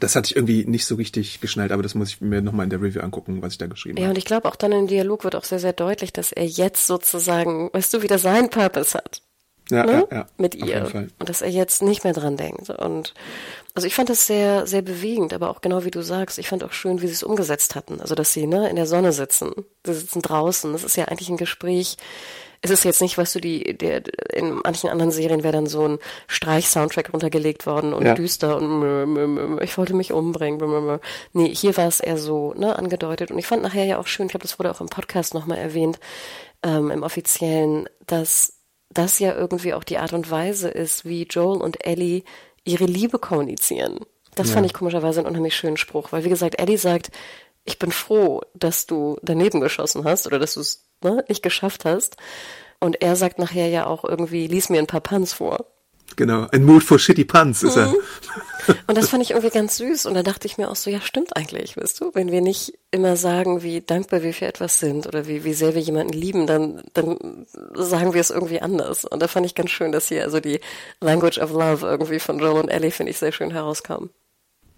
Das hatte ich irgendwie nicht so richtig geschnallt, aber das muss ich mir nochmal in der Review angucken, was ich da geschrieben habe. Ja, und ich glaube auch dann im Dialog wird auch sehr, sehr deutlich, dass er jetzt sozusagen, weißt du, wieder seinen Purpose hat ja, ne? ja, ja, mit ihr. Und dass er jetzt nicht mehr dran denkt. Und also ich fand das sehr, sehr bewegend, aber auch genau wie du sagst, ich fand auch schön, wie sie es umgesetzt hatten. Also dass sie ne, in der Sonne sitzen. Sie sitzen draußen. Das ist ja eigentlich ein Gespräch. Es ist jetzt nicht, weißt du, die, der, in manchen anderen Serien wäre dann so ein Streich-Soundtrack runtergelegt worden und ja. düster und ich wollte mich umbringen. Nee, hier war es eher so, ne, angedeutet. Und ich fand nachher ja auch schön, ich glaube, das wurde auch im Podcast nochmal erwähnt, ähm, im offiziellen, dass das ja irgendwie auch die Art und Weise ist, wie Joel und Ellie ihre Liebe kommunizieren. Das ja. fand ich komischerweise einen unheimlich schönen Spruch, weil wie gesagt, Ellie sagt, ich bin froh, dass du daneben geschossen hast oder dass du es ne, nicht geschafft hast. Und er sagt nachher ja auch irgendwie, lies mir ein paar Puns vor. Genau, ein Mood for Shitty Puns ist er. Mhm. Und das fand ich irgendwie ganz süß. Und da dachte ich mir auch so, ja, stimmt eigentlich, weißt du? Wenn wir nicht immer sagen, wie dankbar wir für etwas sind oder wie, wie sehr wir jemanden lieben, dann, dann sagen wir es irgendwie anders. Und da fand ich ganz schön, dass hier also die Language of Love irgendwie von Joel und Ellie, finde ich, sehr schön herauskam.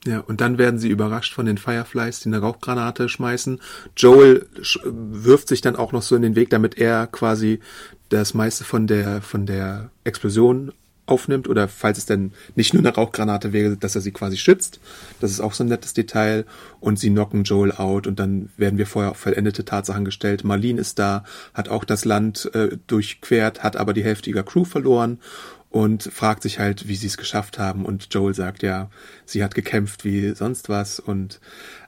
Ja, und dann werden sie überrascht von den Fireflies, die eine Rauchgranate schmeißen. Joel sch wirft sich dann auch noch so in den Weg, damit er quasi das meiste von der, von der Explosion aufnimmt oder falls es denn nicht nur eine Rauchgranate wäre, dass er sie quasi schützt. Das ist auch so ein nettes Detail. Und sie knocken Joel out und dann werden wir vorher auf vollendete Tatsachen gestellt. Marlene ist da, hat auch das Land äh, durchquert, hat aber die Hälfte ihrer Crew verloren und fragt sich halt, wie sie es geschafft haben. Und Joel sagt ja, sie hat gekämpft wie sonst was. Und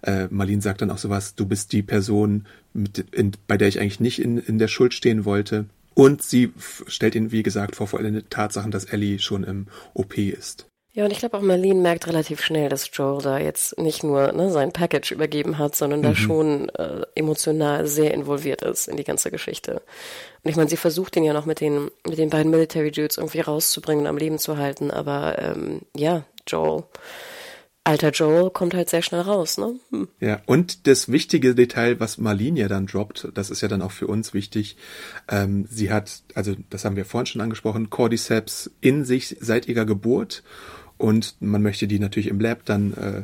äh, Marlene sagt dann auch sowas, du bist die Person, mit, in, bei der ich eigentlich nicht in, in der Schuld stehen wollte. Und sie stellt ihn, wie gesagt, vor vollendete Tatsachen, dass Ellie schon im OP ist. Ja, und ich glaube auch Marlene merkt relativ schnell, dass Joel da jetzt nicht nur ne, sein Package übergeben hat, sondern mhm. da schon äh, emotional sehr involviert ist in die ganze Geschichte. Und ich meine, sie versucht ihn ja noch mit den, mit den beiden Military Dudes irgendwie rauszubringen und am Leben zu halten, aber ähm, ja, Joel alter Joel kommt halt sehr schnell raus, ne? Hm. Ja, und das wichtige Detail, was Marlene ja dann droppt, das ist ja dann auch für uns wichtig. Ähm, sie hat, also das haben wir vorhin schon angesprochen, Cordyceps in sich seit ihrer Geburt und man möchte die natürlich im Lab dann äh,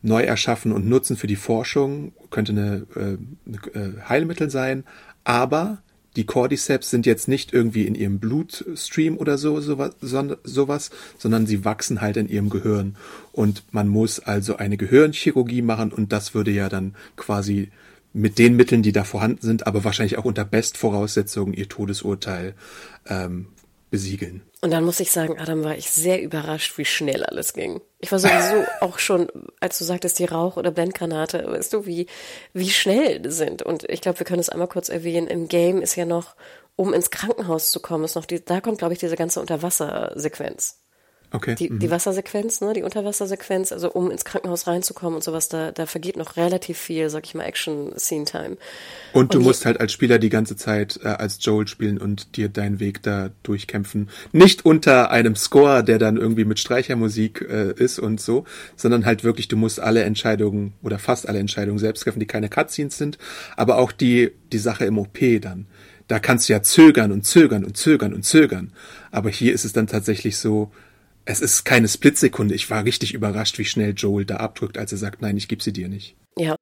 neu erschaffen und nutzen für die Forschung, könnte eine, äh, eine äh, Heilmittel sein, aber die Cordyceps sind jetzt nicht irgendwie in ihrem Blutstream oder so sowas, sowas, sondern sie wachsen halt in ihrem Gehirn. Und man muss also eine Gehirnchirurgie machen und das würde ja dann quasi mit den Mitteln, die da vorhanden sind, aber wahrscheinlich auch unter Bestvoraussetzungen ihr Todesurteil ähm, besiegeln. Und dann muss ich sagen, Adam, war ich sehr überrascht, wie schnell alles ging. Ich war sowieso auch schon, als du sagtest, die Rauch- oder Blendgranate, weißt du, wie, wie schnell sind. Und ich glaube, wir können es einmal kurz erwähnen. Im Game ist ja noch, um ins Krankenhaus zu kommen, ist noch die, da kommt, glaube ich, diese ganze Unterwassersequenz. Okay. Die, mhm. die Wassersequenz, ne, die Unterwassersequenz, also um ins Krankenhaus reinzukommen und sowas, da, da vergeht noch relativ viel, sag ich mal, Action-Scene-Time. Und du und musst halt als Spieler die ganze Zeit äh, als Joel spielen und dir deinen Weg da durchkämpfen. Nicht unter einem Score, der dann irgendwie mit Streichermusik äh, ist und so, sondern halt wirklich, du musst alle Entscheidungen oder fast alle Entscheidungen selbst treffen, die keine Cutscenes sind, aber auch die, die Sache im OP dann. Da kannst du ja zögern und zögern und zögern und zögern. Aber hier ist es dann tatsächlich so, es ist keine Splitsekunde. Ich war richtig überrascht, wie schnell Joel da abdrückt, als er sagt, nein, ich gebe sie dir nicht. Ja.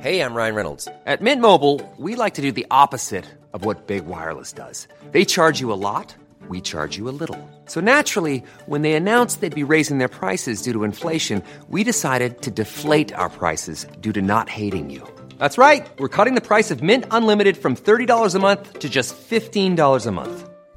Hey, I'm Ryan Reynolds. At Mint Mobile, we like to do the opposite of what Big Wireless does. They charge you a lot, we charge you a little. So naturally, when they announced they'd be raising their prices due to inflation, we decided to deflate our prices due to not hating you. That's right. We're cutting the price of Mint Unlimited from $30 a month to just $15 a month.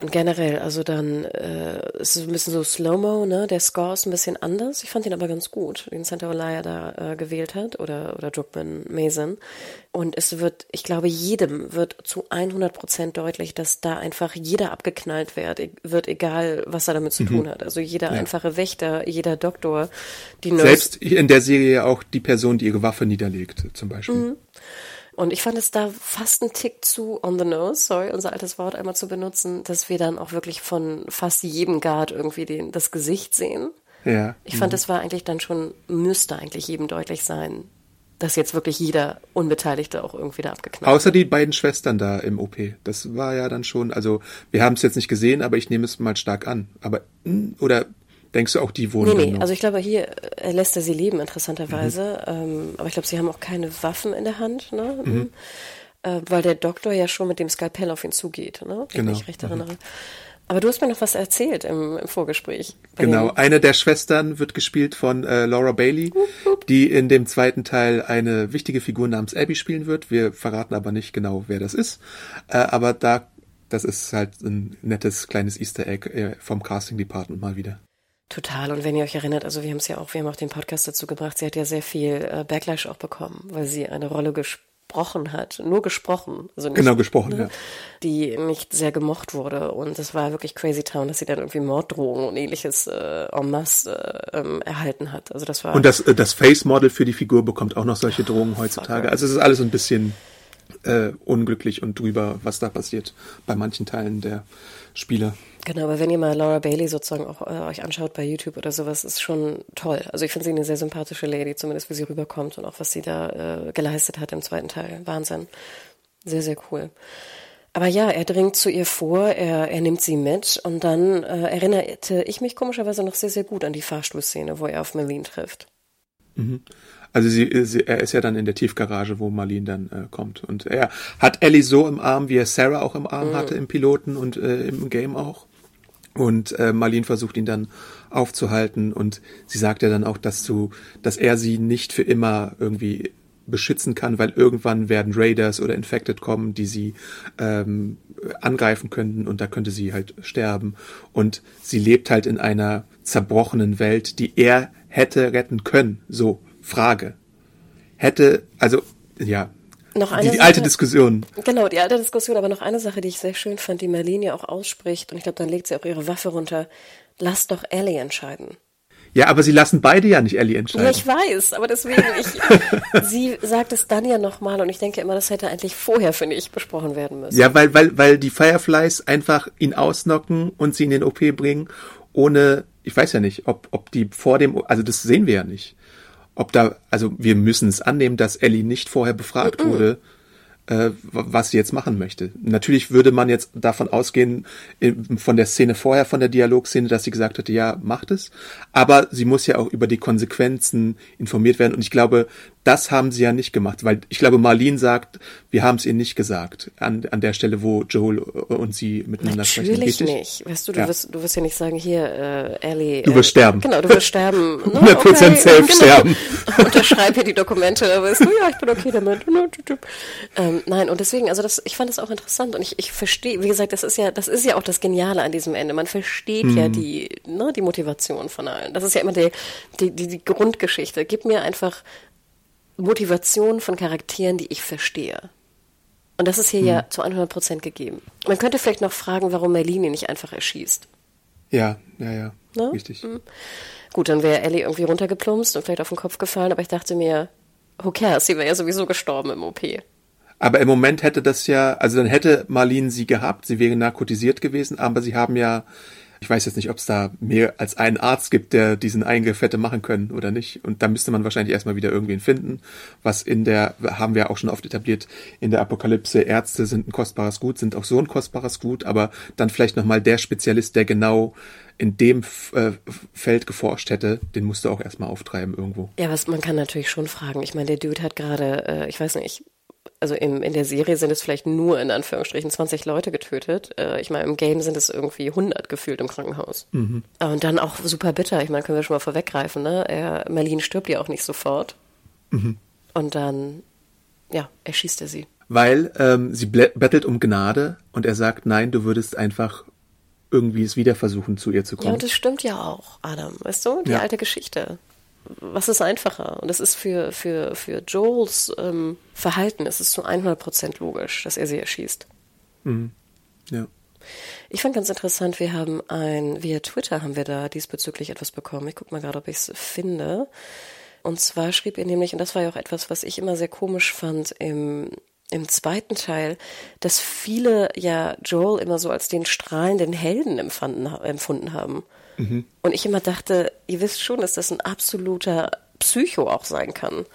Generell, also dann äh, ist es ein bisschen so Slow-Mo, ne? Der Score ist ein bisschen anders. Ich fand ihn aber ganz gut, den Santa Olaya da äh, gewählt hat oder oder Druckman Mason. Und es wird, ich glaube, jedem wird zu 100 Prozent deutlich, dass da einfach jeder abgeknallt wird, e-, wird, egal was er damit zu mhm. tun hat. Also jeder ja. einfache Wächter, jeder Doktor, die Nurse. Selbst in der Serie auch die Person, die ihre Waffe niederlegt, zum Beispiel. Mhm. Und ich fand es da fast ein Tick zu on the nose, sorry, unser altes Wort einmal zu benutzen, dass wir dann auch wirklich von fast jedem Guard irgendwie den, das Gesicht sehen. Ja. Ich fand, es war eigentlich dann schon, müsste eigentlich jedem deutlich sein, dass jetzt wirklich jeder Unbeteiligte auch irgendwie da abgeknallt Außer die beiden Schwestern da im OP. Das war ja dann schon, also wir haben es jetzt nicht gesehen, aber ich nehme es mal stark an. Aber, oder Denkst du auch, die wohnen Nee, nee, also ich glaube, hier äh, lässt er sie leben, interessanterweise. Mhm. Ähm, aber ich glaube, sie haben auch keine Waffen in der Hand, ne? Mhm. Äh, weil der Doktor ja schon mit dem Skalpell auf ihn zugeht, ne? Wenn genau. ich mich recht mhm. erinnere. Aber du hast mir noch was erzählt im, im Vorgespräch. Genau, eine der Schwestern wird gespielt von äh, Laura Bailey, die in dem zweiten Teil eine wichtige Figur namens Abby spielen wird. Wir verraten aber nicht genau, wer das ist. Äh, aber da, das ist halt ein nettes kleines Easter Egg äh, vom Casting Department mal wieder. Total. Und wenn ihr euch erinnert, also wir haben es ja auch, wir haben auch den Podcast dazu gebracht, sie hat ja sehr viel äh, Backlash auch bekommen, weil sie eine Rolle gesprochen hat, nur gesprochen, also nicht, genau gesprochen, ne, ja. die nicht sehr gemocht wurde. Und das war wirklich crazy town, dass sie dann irgendwie Morddrohungen und ähnliches äh, en masse äh, ähm, erhalten hat. Also das war und das, äh, das Face-Model für die Figur bekommt auch noch solche Drohungen heutzutage. Also es ist alles ein bisschen äh, unglücklich und drüber, was da passiert bei manchen Teilen der Spieler. Genau, aber wenn ihr mal Laura Bailey sozusagen auch äh, euch anschaut bei YouTube oder sowas, ist schon toll. Also ich finde sie eine sehr sympathische Lady, zumindest wie sie rüberkommt und auch was sie da äh, geleistet hat im zweiten Teil. Wahnsinn. Sehr, sehr cool. Aber ja, er dringt zu ihr vor, er, er nimmt sie mit und dann äh, erinnerte ich mich komischerweise noch sehr, sehr gut an die Fahrstuhlszene, wo er auf Marlene trifft. Mhm. Also sie, sie, er ist ja dann in der Tiefgarage, wo Marlene dann äh, kommt. Und er hat Ellie so im Arm, wie er Sarah auch im Arm mhm. hatte im Piloten und äh, im Game auch. Und äh, Marlene versucht ihn dann aufzuhalten und sie sagt ja dann auch, dass du, dass er sie nicht für immer irgendwie beschützen kann, weil irgendwann werden Raiders oder Infected kommen, die sie ähm, angreifen könnten und da könnte sie halt sterben. Und sie lebt halt in einer zerbrochenen Welt, die er hätte retten können. So, Frage. Hätte, also, ja, noch eine die, die alte Diskussion. Genau, die alte Diskussion, aber noch eine Sache, die ich sehr schön fand, die Marlene ja auch ausspricht, und ich glaube, dann legt sie auch ihre Waffe runter. Lass doch Ellie entscheiden. Ja, aber sie lassen beide ja nicht Ellie entscheiden. Ja, ich weiß, aber deswegen, ich, sie sagt es dann ja nochmal und ich denke immer, das hätte eigentlich vorher, finde ich, besprochen werden müssen. Ja, weil, weil, weil die Fireflies einfach ihn ausnocken und sie in den OP bringen, ohne, ich weiß ja nicht, ob, ob die vor dem, also das sehen wir ja nicht ob da, also wir müssen es annehmen, dass Ellie nicht vorher befragt mm -mm. wurde, äh, was sie jetzt machen möchte. Natürlich würde man jetzt davon ausgehen, von der Szene vorher, von der Dialogszene, dass sie gesagt hätte, ja, macht es. Aber sie muss ja auch über die Konsequenzen informiert werden. Und ich glaube, das haben sie ja nicht gemacht, weil ich glaube, Marlene sagt, wir haben es ihr nicht gesagt, an, an der Stelle, wo Joel und sie miteinander Natürlich sprechen. Natürlich nicht. Weißt du, du, ja. wirst, du wirst ja nicht sagen, hier, äh, Ellie. Du wirst äh, sterben. Genau, du wirst sterben. 100% ne? okay, safe genau. sterben. Unterschreib hier die Dokumente, weißt du, ja, ich bin okay damit. ähm, nein, und deswegen, also das, ich fand das auch interessant und ich, ich verstehe, wie gesagt, das ist ja, das ist ja auch das Geniale an diesem Ende. Man versteht hm. ja die, ne, die Motivation von allen. Das ist ja immer die, die, die, die Grundgeschichte. Gib mir einfach Motivation von Charakteren, die ich verstehe. Und das ist hier hm. ja zu 100 Prozent gegeben. Man könnte vielleicht noch fragen, warum Merlini nicht einfach erschießt. Ja, ja, ja. Ne? Richtig. Hm. Gut, dann wäre Ellie irgendwie runtergeplumpst und vielleicht auf den Kopf gefallen, aber ich dachte mir, who cares, sie wäre ja sowieso gestorben im OP. Aber im Moment hätte das ja, also dann hätte Marlene sie gehabt, sie wäre narkotisiert gewesen, aber sie haben ja ich weiß jetzt nicht, ob es da mehr als einen Arzt gibt, der diesen Eingriff hätte machen können oder nicht. Und da müsste man wahrscheinlich erstmal wieder irgendwen finden, was in der, haben wir auch schon oft etabliert, in der Apokalypse, Ärzte sind ein kostbares Gut, sind auch so ein kostbares Gut, aber dann vielleicht nochmal der Spezialist, der genau in dem äh, Feld geforscht hätte, den musste auch erstmal auftreiben irgendwo. Ja, was man kann natürlich schon fragen. Ich meine, der Dude hat gerade, äh, ich weiß nicht, also im, in der Serie sind es vielleicht nur in Anführungsstrichen 20 Leute getötet. Äh, ich meine, im Game sind es irgendwie 100 gefühlt im Krankenhaus. Mhm. Und dann auch super bitter. Ich meine, können wir schon mal vorweggreifen, ne? Er, Marlene stirbt ja auch nicht sofort. Mhm. Und dann, ja, erschießt er sie. Weil ähm, sie bettelt um Gnade und er sagt, nein, du würdest einfach irgendwie es wieder versuchen, zu ihr zu kommen. Ja, und das stimmt ja auch, Adam. Weißt du, die ja. alte Geschichte was ist einfacher? Und das ist für, für, für Joels ähm, Verhalten, es ist zu 100% logisch, dass er sie erschießt. Mhm. Ja. Ich fand ganz interessant, wir haben ein, via Twitter haben wir da diesbezüglich etwas bekommen. Ich gucke mal gerade, ob ich es finde. Und zwar schrieb er nämlich, und das war ja auch etwas, was ich immer sehr komisch fand im, im zweiten Teil, dass viele ja Joel immer so als den strahlenden Helden empfanden, empfunden haben. Mhm. Und ich immer dachte, ihr wisst schon, dass das ein absoluter Psycho auch sein kann.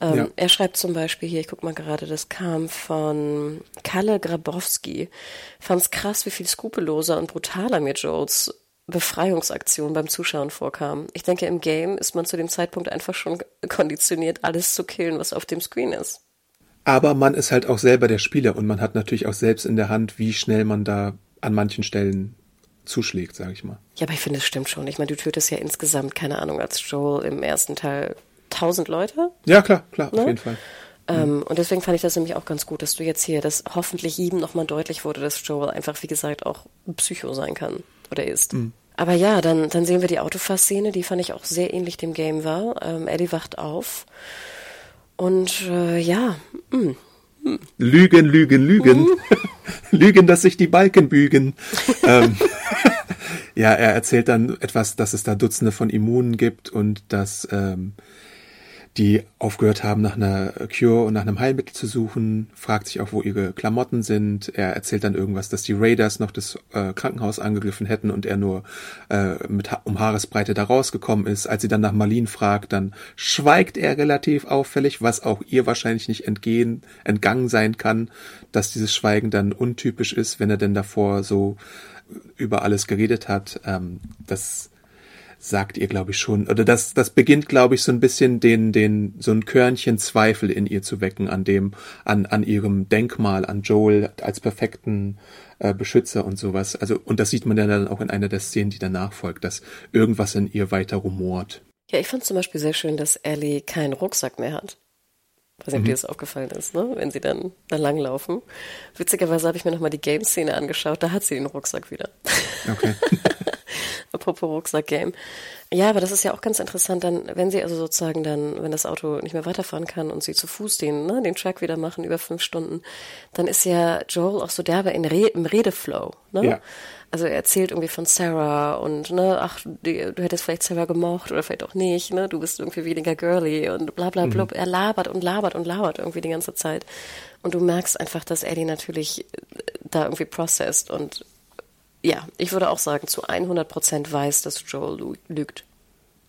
Ähm, ja. Er schreibt zum Beispiel hier, ich guck mal gerade, das kam von Kalle Grabowski. Fand es krass, wie viel skrupelloser und brutaler mir Joels Befreiungsaktion beim Zuschauen vorkam. Ich denke, im Game ist man zu dem Zeitpunkt einfach schon konditioniert, alles zu killen, was auf dem Screen ist. Aber man ist halt auch selber der Spieler und man hat natürlich auch selbst in der Hand, wie schnell man da an manchen Stellen zuschlägt, sage ich mal. Ja, aber ich finde, es stimmt schon. Ich meine, du tötest ja insgesamt, keine Ahnung, als Joel im ersten Teil tausend Leute. Ja, klar, klar, ne? auf jeden Fall. Ähm, mhm. Und deswegen fand ich das nämlich auch ganz gut, dass du jetzt hier, dass hoffentlich jedem nochmal deutlich wurde, dass Joel einfach, wie gesagt, auch Psycho sein kann oder ist. Mhm. Aber ja, dann, dann sehen wir die Autofahrszene, die fand ich auch sehr ähnlich dem Game war. Ähm, Eddie wacht auf. Und äh, ja, mh, hm, Lügen, Lügen, Lügen. Lügen, dass sich die Balken bügen. ähm, ja, er erzählt dann etwas, dass es da Dutzende von Immunen gibt und dass, ähm, die aufgehört haben, nach einer Cure und nach einem Heilmittel zu suchen, fragt sich auch, wo ihre Klamotten sind. Er erzählt dann irgendwas, dass die Raiders noch das äh, Krankenhaus angegriffen hätten und er nur äh, mit ha um Haaresbreite da rausgekommen ist. Als sie dann nach Marlene fragt, dann schweigt er relativ auffällig, was auch ihr wahrscheinlich nicht entgehen, entgangen sein kann, dass dieses Schweigen dann untypisch ist, wenn er denn davor so über alles geredet hat. Ähm, das sagt ihr, glaube ich, schon, oder das, das beginnt, glaube ich, so ein bisschen den, den, so ein Körnchen Zweifel in ihr zu wecken an dem, an, an ihrem Denkmal, an Joel als perfekten äh, Beschützer und sowas. Also, und das sieht man ja dann auch in einer der Szenen, die danach folgt, dass irgendwas in ihr weiter rumort. Ja, ich fand zum Beispiel sehr schön, dass Ellie keinen Rucksack mehr hat. weiß nicht, ob dir das aufgefallen ist, ne? wenn sie dann da langlaufen. Witzigerweise habe ich mir nochmal die Game-Szene angeschaut, da hat sie den Rucksack wieder. Okay. Apropos Rucksack-Game. Ja, aber das ist ja auch ganz interessant, dann, wenn sie also sozusagen dann, wenn das Auto nicht mehr weiterfahren kann und sie zu Fuß den, ne, den Track wieder machen über fünf Stunden, dann ist ja Joel auch so derbe in Re im Redeflow, ne? Ja. Also er erzählt irgendwie von Sarah und ne, ach, die, du hättest vielleicht Sarah gemocht oder vielleicht auch nicht, ne, du bist irgendwie weniger girly und bla bla bla. Mhm. Er labert und labert und labert irgendwie die ganze Zeit. Und du merkst einfach, dass Eddie natürlich da irgendwie processed und ja, ich würde auch sagen, zu 100 Prozent weiß, dass Joel lügt.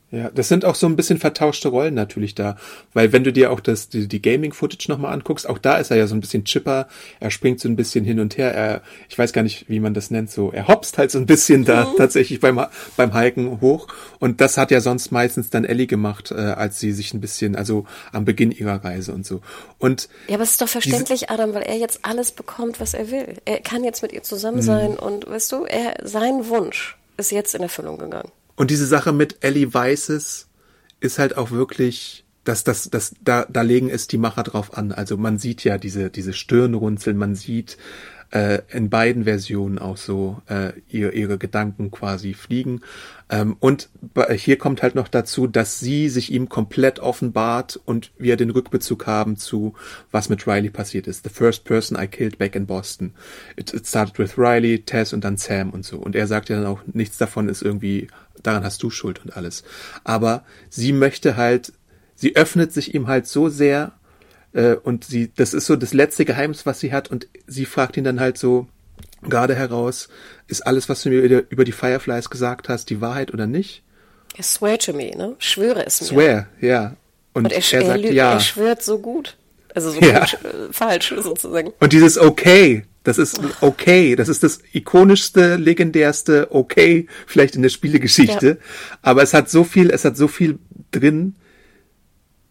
Ja, das sind auch so ein bisschen vertauschte Rollen natürlich da, weil wenn du dir auch das die, die Gaming Footage nochmal anguckst, auch da ist er ja so ein bisschen chipper, er springt so ein bisschen hin und her, er ich weiß gar nicht, wie man das nennt, so er hopst halt so ein bisschen da mhm. tatsächlich beim beim Hiken hoch und das hat ja sonst meistens dann Ellie gemacht, äh, als sie sich ein bisschen also am Beginn ihrer Reise und so. Und Ja, aber es ist doch verständlich, Adam, weil er jetzt alles bekommt, was er will. Er kann jetzt mit ihr zusammen sein mhm. und weißt du, er sein Wunsch ist jetzt in Erfüllung gegangen. Und diese Sache mit Ellie Weißes ist halt auch wirklich, dass das, das, da, da legen es die Macher drauf an. Also man sieht ja diese, diese Stirnrunzeln, man sieht äh, in beiden Versionen auch so äh, ihr, ihre Gedanken quasi fliegen. Ähm, und hier kommt halt noch dazu, dass sie sich ihm komplett offenbart und wir den Rückbezug haben zu, was mit Riley passiert ist. The first person I killed back in Boston. It, it started with Riley, Tess und dann Sam und so. Und er sagt ja dann auch, nichts davon ist irgendwie, daran hast du Schuld und alles. Aber sie möchte halt, sie öffnet sich ihm halt so sehr äh, und sie, das ist so das letzte Geheimnis, was sie hat und sie fragt ihn dann halt so gerade heraus, ist alles, was du mir über die Fireflies gesagt hast, die Wahrheit oder nicht? Er swear to me, ne? Schwöre es mir. Swear, ja. Und, und er, er, sagt er, ja. Er schwört so gut. Also so ja. gut, äh, falsch sozusagen. Und dieses okay, das ist okay, das ist das ikonischste, legendärste okay, vielleicht in der Spielegeschichte. Ja. Aber es hat so viel, es hat so viel drin,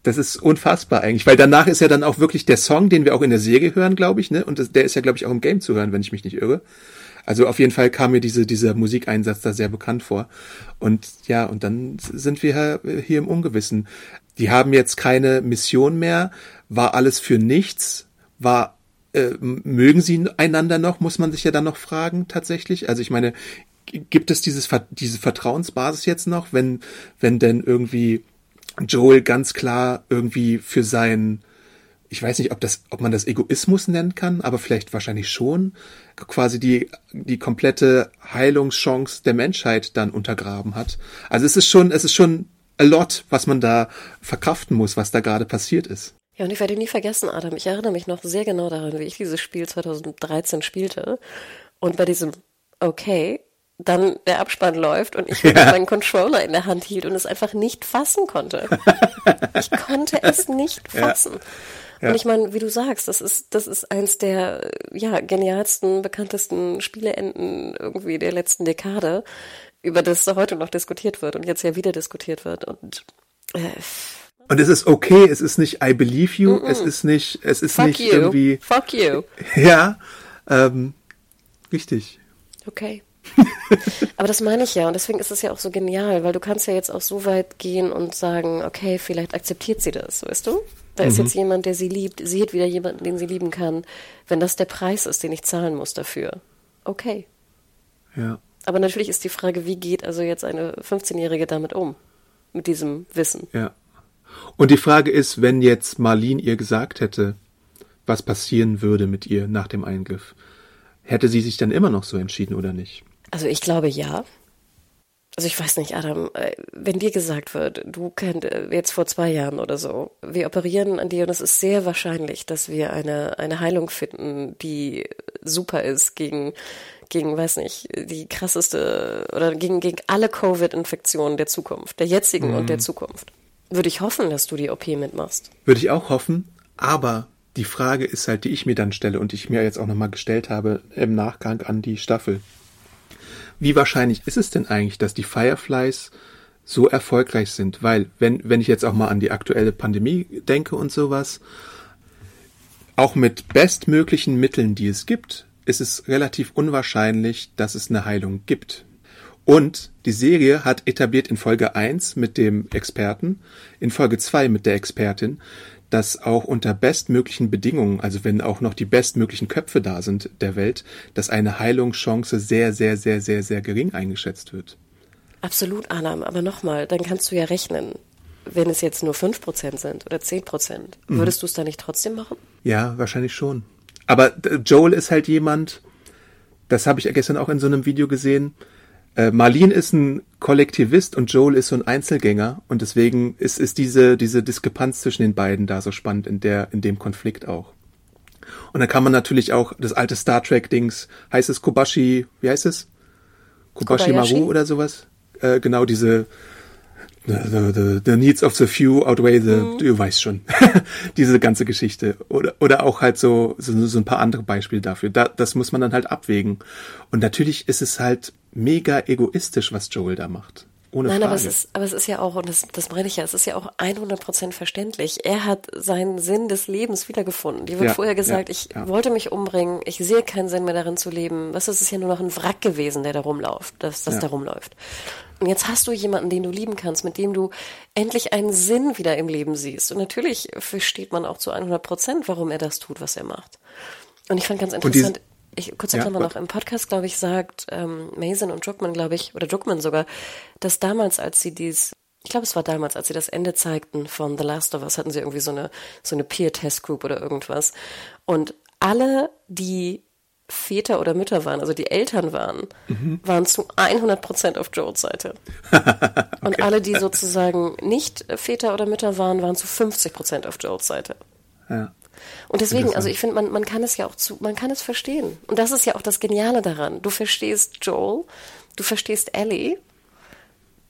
das ist unfassbar eigentlich, weil danach ist ja dann auch wirklich der Song, den wir auch in der Serie hören, glaube ich, ne? Und das, der ist ja, glaube ich, auch im Game zu hören, wenn ich mich nicht irre. Also auf jeden Fall kam mir diese, dieser Musikeinsatz da sehr bekannt vor. Und ja, und dann sind wir hier im Ungewissen. Die haben jetzt keine Mission mehr, war alles für nichts, war äh, mögen sie einander noch, muss man sich ja dann noch fragen tatsächlich. Also ich meine, gibt es dieses diese Vertrauensbasis jetzt noch, wenn wenn denn irgendwie Joel ganz klar irgendwie für sein, ich weiß nicht, ob das, ob man das Egoismus nennen kann, aber vielleicht wahrscheinlich schon, quasi die, die komplette Heilungschance der Menschheit dann untergraben hat. Also es ist schon, es ist schon a lot, was man da verkraften muss, was da gerade passiert ist. Ja, und ich werde nie vergessen, Adam, ich erinnere mich noch sehr genau daran, wie ich dieses Spiel 2013 spielte. Und bei diesem Okay dann der Abspann läuft und ich ja. meinen Controller in der Hand hielt und es einfach nicht fassen konnte. ich konnte es nicht fassen. Ja. Ja. Und ich meine, wie du sagst, das ist, das ist eins der ja, genialsten, bekanntesten Spieleenden irgendwie der letzten Dekade, über das heute noch diskutiert wird und jetzt ja wieder diskutiert wird. Und äh, und es ist okay, es ist nicht I believe you, mm -mm. es ist nicht, es ist Fuck nicht you. irgendwie. Fuck you. Ja, ähm, richtig. Okay. Aber das meine ich ja und deswegen ist es ja auch so genial, weil du kannst ja jetzt auch so weit gehen und sagen, okay, vielleicht akzeptiert sie das, weißt du? Da mhm. ist jetzt jemand, der sie liebt, sie hat wieder jemanden, den sie lieben kann, wenn das der Preis ist, den ich zahlen muss dafür. Okay. Ja. Aber natürlich ist die Frage, wie geht also jetzt eine 15-Jährige damit um? Mit diesem Wissen. Ja. Und die Frage ist, wenn jetzt Marlene ihr gesagt hätte, was passieren würde mit ihr nach dem Eingriff, hätte sie sich dann immer noch so entschieden oder nicht? Also ich glaube ja. Also ich weiß nicht, Adam, äh, wenn dir gesagt wird, du kennt äh, jetzt vor zwei Jahren oder so, wir operieren an dir und es ist sehr wahrscheinlich, dass wir eine, eine Heilung finden, die super ist gegen, gegen, weiß nicht, die krasseste oder gegen, gegen alle Covid-Infektionen der Zukunft, der jetzigen mhm. und der Zukunft. Würde ich hoffen, dass du die OP mitmachst. Würde ich auch hoffen, aber die Frage ist halt, die ich mir dann stelle und die ich mir jetzt auch nochmal gestellt habe im Nachgang an die Staffel. Wie wahrscheinlich ist es denn eigentlich, dass die Fireflies so erfolgreich sind? Weil, wenn, wenn ich jetzt auch mal an die aktuelle Pandemie denke und sowas, auch mit bestmöglichen Mitteln, die es gibt, ist es relativ unwahrscheinlich, dass es eine Heilung gibt. Und die Serie hat etabliert in Folge 1 mit dem Experten, in Folge 2 mit der Expertin, dass auch unter bestmöglichen Bedingungen, also wenn auch noch die bestmöglichen Köpfe da sind der Welt, dass eine Heilungschance sehr, sehr, sehr, sehr, sehr gering eingeschätzt wird. Absolut, Anam. Aber nochmal, dann kannst du ja rechnen, wenn es jetzt nur 5% sind oder 10%, mhm. würdest mhm. du es dann nicht trotzdem machen? Ja, wahrscheinlich schon. Aber Joel ist halt jemand, das habe ich gestern auch in so einem Video gesehen, äh, Marlene ist ein Kollektivist und Joel ist so ein Einzelgänger und deswegen ist, ist diese, diese Diskrepanz zwischen den beiden da so spannend in der, in dem Konflikt auch. Und dann kann man natürlich auch das alte Star Trek Dings, heißt es Kobashi, wie heißt es? Kobashi Kobayashi? Maru oder sowas? Äh, genau diese, the, the, the needs of the few outweigh the, mhm. du weißt schon, diese ganze Geschichte. Oder, oder auch halt so, so, so ein paar andere Beispiele dafür. Da, das muss man dann halt abwägen. Und natürlich ist es halt mega egoistisch, was Joel da macht. Ohne Nein, Frage. aber es ist, aber es ist ja auch, und das, das meine ich ja, es ist ja auch 100% verständlich. Er hat seinen Sinn des Lebens wiedergefunden. Die wird ja, vorher gesagt, ja, ich ja. wollte mich umbringen, ich sehe keinen Sinn mehr darin zu leben. Was ist es ja nur noch ein Wrack gewesen, der da rumläuft, das, das da rumläuft. Und jetzt hast du jemanden, den du lieben kannst, mit dem du endlich einen Sinn wieder im Leben siehst. Und natürlich versteht man auch zu 100 Prozent, warum er das tut, was er macht. Und ich fand ganz interessant, ich, kurzer ja, Klammer noch, im Podcast, glaube ich, sagt ähm, Mason und Druckmann, glaube ich, oder Druckmann sogar, dass damals, als sie dies, ich glaube, es war damals, als sie das Ende zeigten von The Last of Us, hatten sie irgendwie so eine, so eine Peer-Test-Group oder irgendwas. Und alle, die Väter oder Mütter waren, also die Eltern waren, mhm. waren zu 100 Prozent auf Joes Seite. okay. Und alle, die sozusagen nicht Väter oder Mütter waren, waren zu 50 Prozent auf Joes Seite. Ja. Und deswegen, also ich finde, man, man kann es ja auch zu, man kann es verstehen. Und das ist ja auch das Geniale daran. Du verstehst Joel, du verstehst Ellie,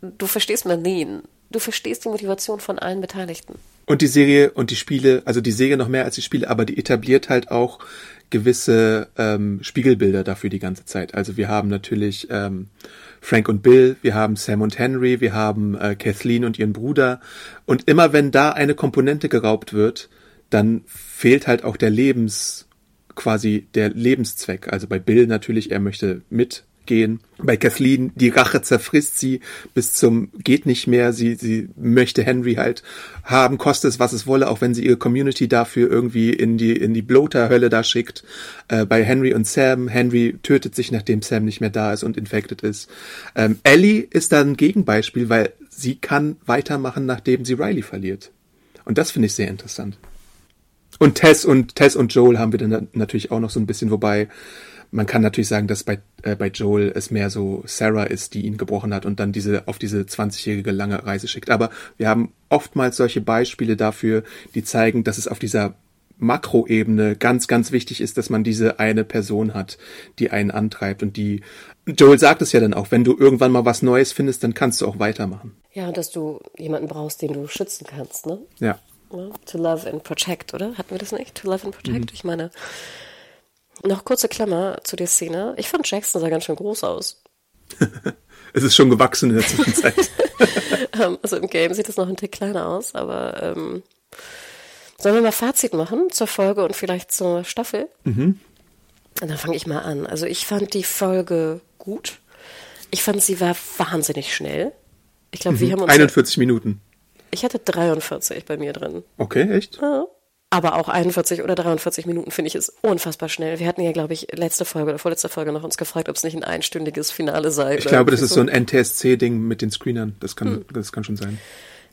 du verstehst Marlene, du verstehst die Motivation von allen Beteiligten. Und die Serie und die Spiele, also die Serie noch mehr als die Spiele, aber die etabliert halt auch gewisse ähm, Spiegelbilder dafür die ganze Zeit. Also wir haben natürlich ähm, Frank und Bill, wir haben Sam und Henry, wir haben äh, Kathleen und ihren Bruder. Und immer wenn da eine Komponente geraubt wird, dann fehlt halt auch der Lebens, quasi der Lebenszweck. Also bei Bill natürlich, er möchte mitgehen. Bei Kathleen, die Rache zerfrisst sie bis zum geht nicht mehr. Sie, sie möchte Henry halt haben, koste es, was es wolle, auch wenn sie ihre Community dafür irgendwie in die, in die Bloater-Hölle da schickt. Äh, bei Henry und Sam, Henry tötet sich, nachdem Sam nicht mehr da ist und infected ist. Ähm, Ellie ist da ein Gegenbeispiel, weil sie kann weitermachen, nachdem sie Riley verliert. Und das finde ich sehr interessant. Und Tess und Tess und Joel haben wir dann natürlich auch noch so ein bisschen, wobei man kann natürlich sagen, dass bei, äh, bei Joel es mehr so Sarah ist, die ihn gebrochen hat und dann diese auf diese 20-jährige lange Reise schickt. Aber wir haben oftmals solche Beispiele dafür, die zeigen, dass es auf dieser Makroebene ganz, ganz wichtig ist, dass man diese eine Person hat, die einen antreibt und die Joel sagt es ja dann auch, wenn du irgendwann mal was Neues findest, dann kannst du auch weitermachen. Ja, dass du jemanden brauchst, den du schützen kannst, ne? Ja. To Love and Protect, oder? Hatten wir das nicht? To Love and Protect? Mhm. Ich meine, noch kurze Klammer zu der Szene. Ich fand Jackson sah ganz schön groß aus. es ist schon gewachsen in der Zwischenzeit. Ähm, also im Game sieht es noch ein Tick kleiner aus, aber ähm, sollen wir mal Fazit machen zur Folge und vielleicht zur Staffel? Mhm. Und dann fange ich mal an. Also ich fand die Folge gut. Ich fand, sie war wahnsinnig schnell. Ich glaube, mhm. wir haben uns 41 Minuten. Ich hatte 43 bei mir drin. Okay, echt? Ja. Aber auch 41 oder 43 Minuten finde ich ist unfassbar schnell. Wir hatten ja, glaube ich, letzte Folge oder vorletzte Folge noch uns gefragt, ob es nicht ein einstündiges Finale sei. Ich glaube, das ist so ein NTSC-Ding mit den Screenern. Das kann, hm. das kann schon sein.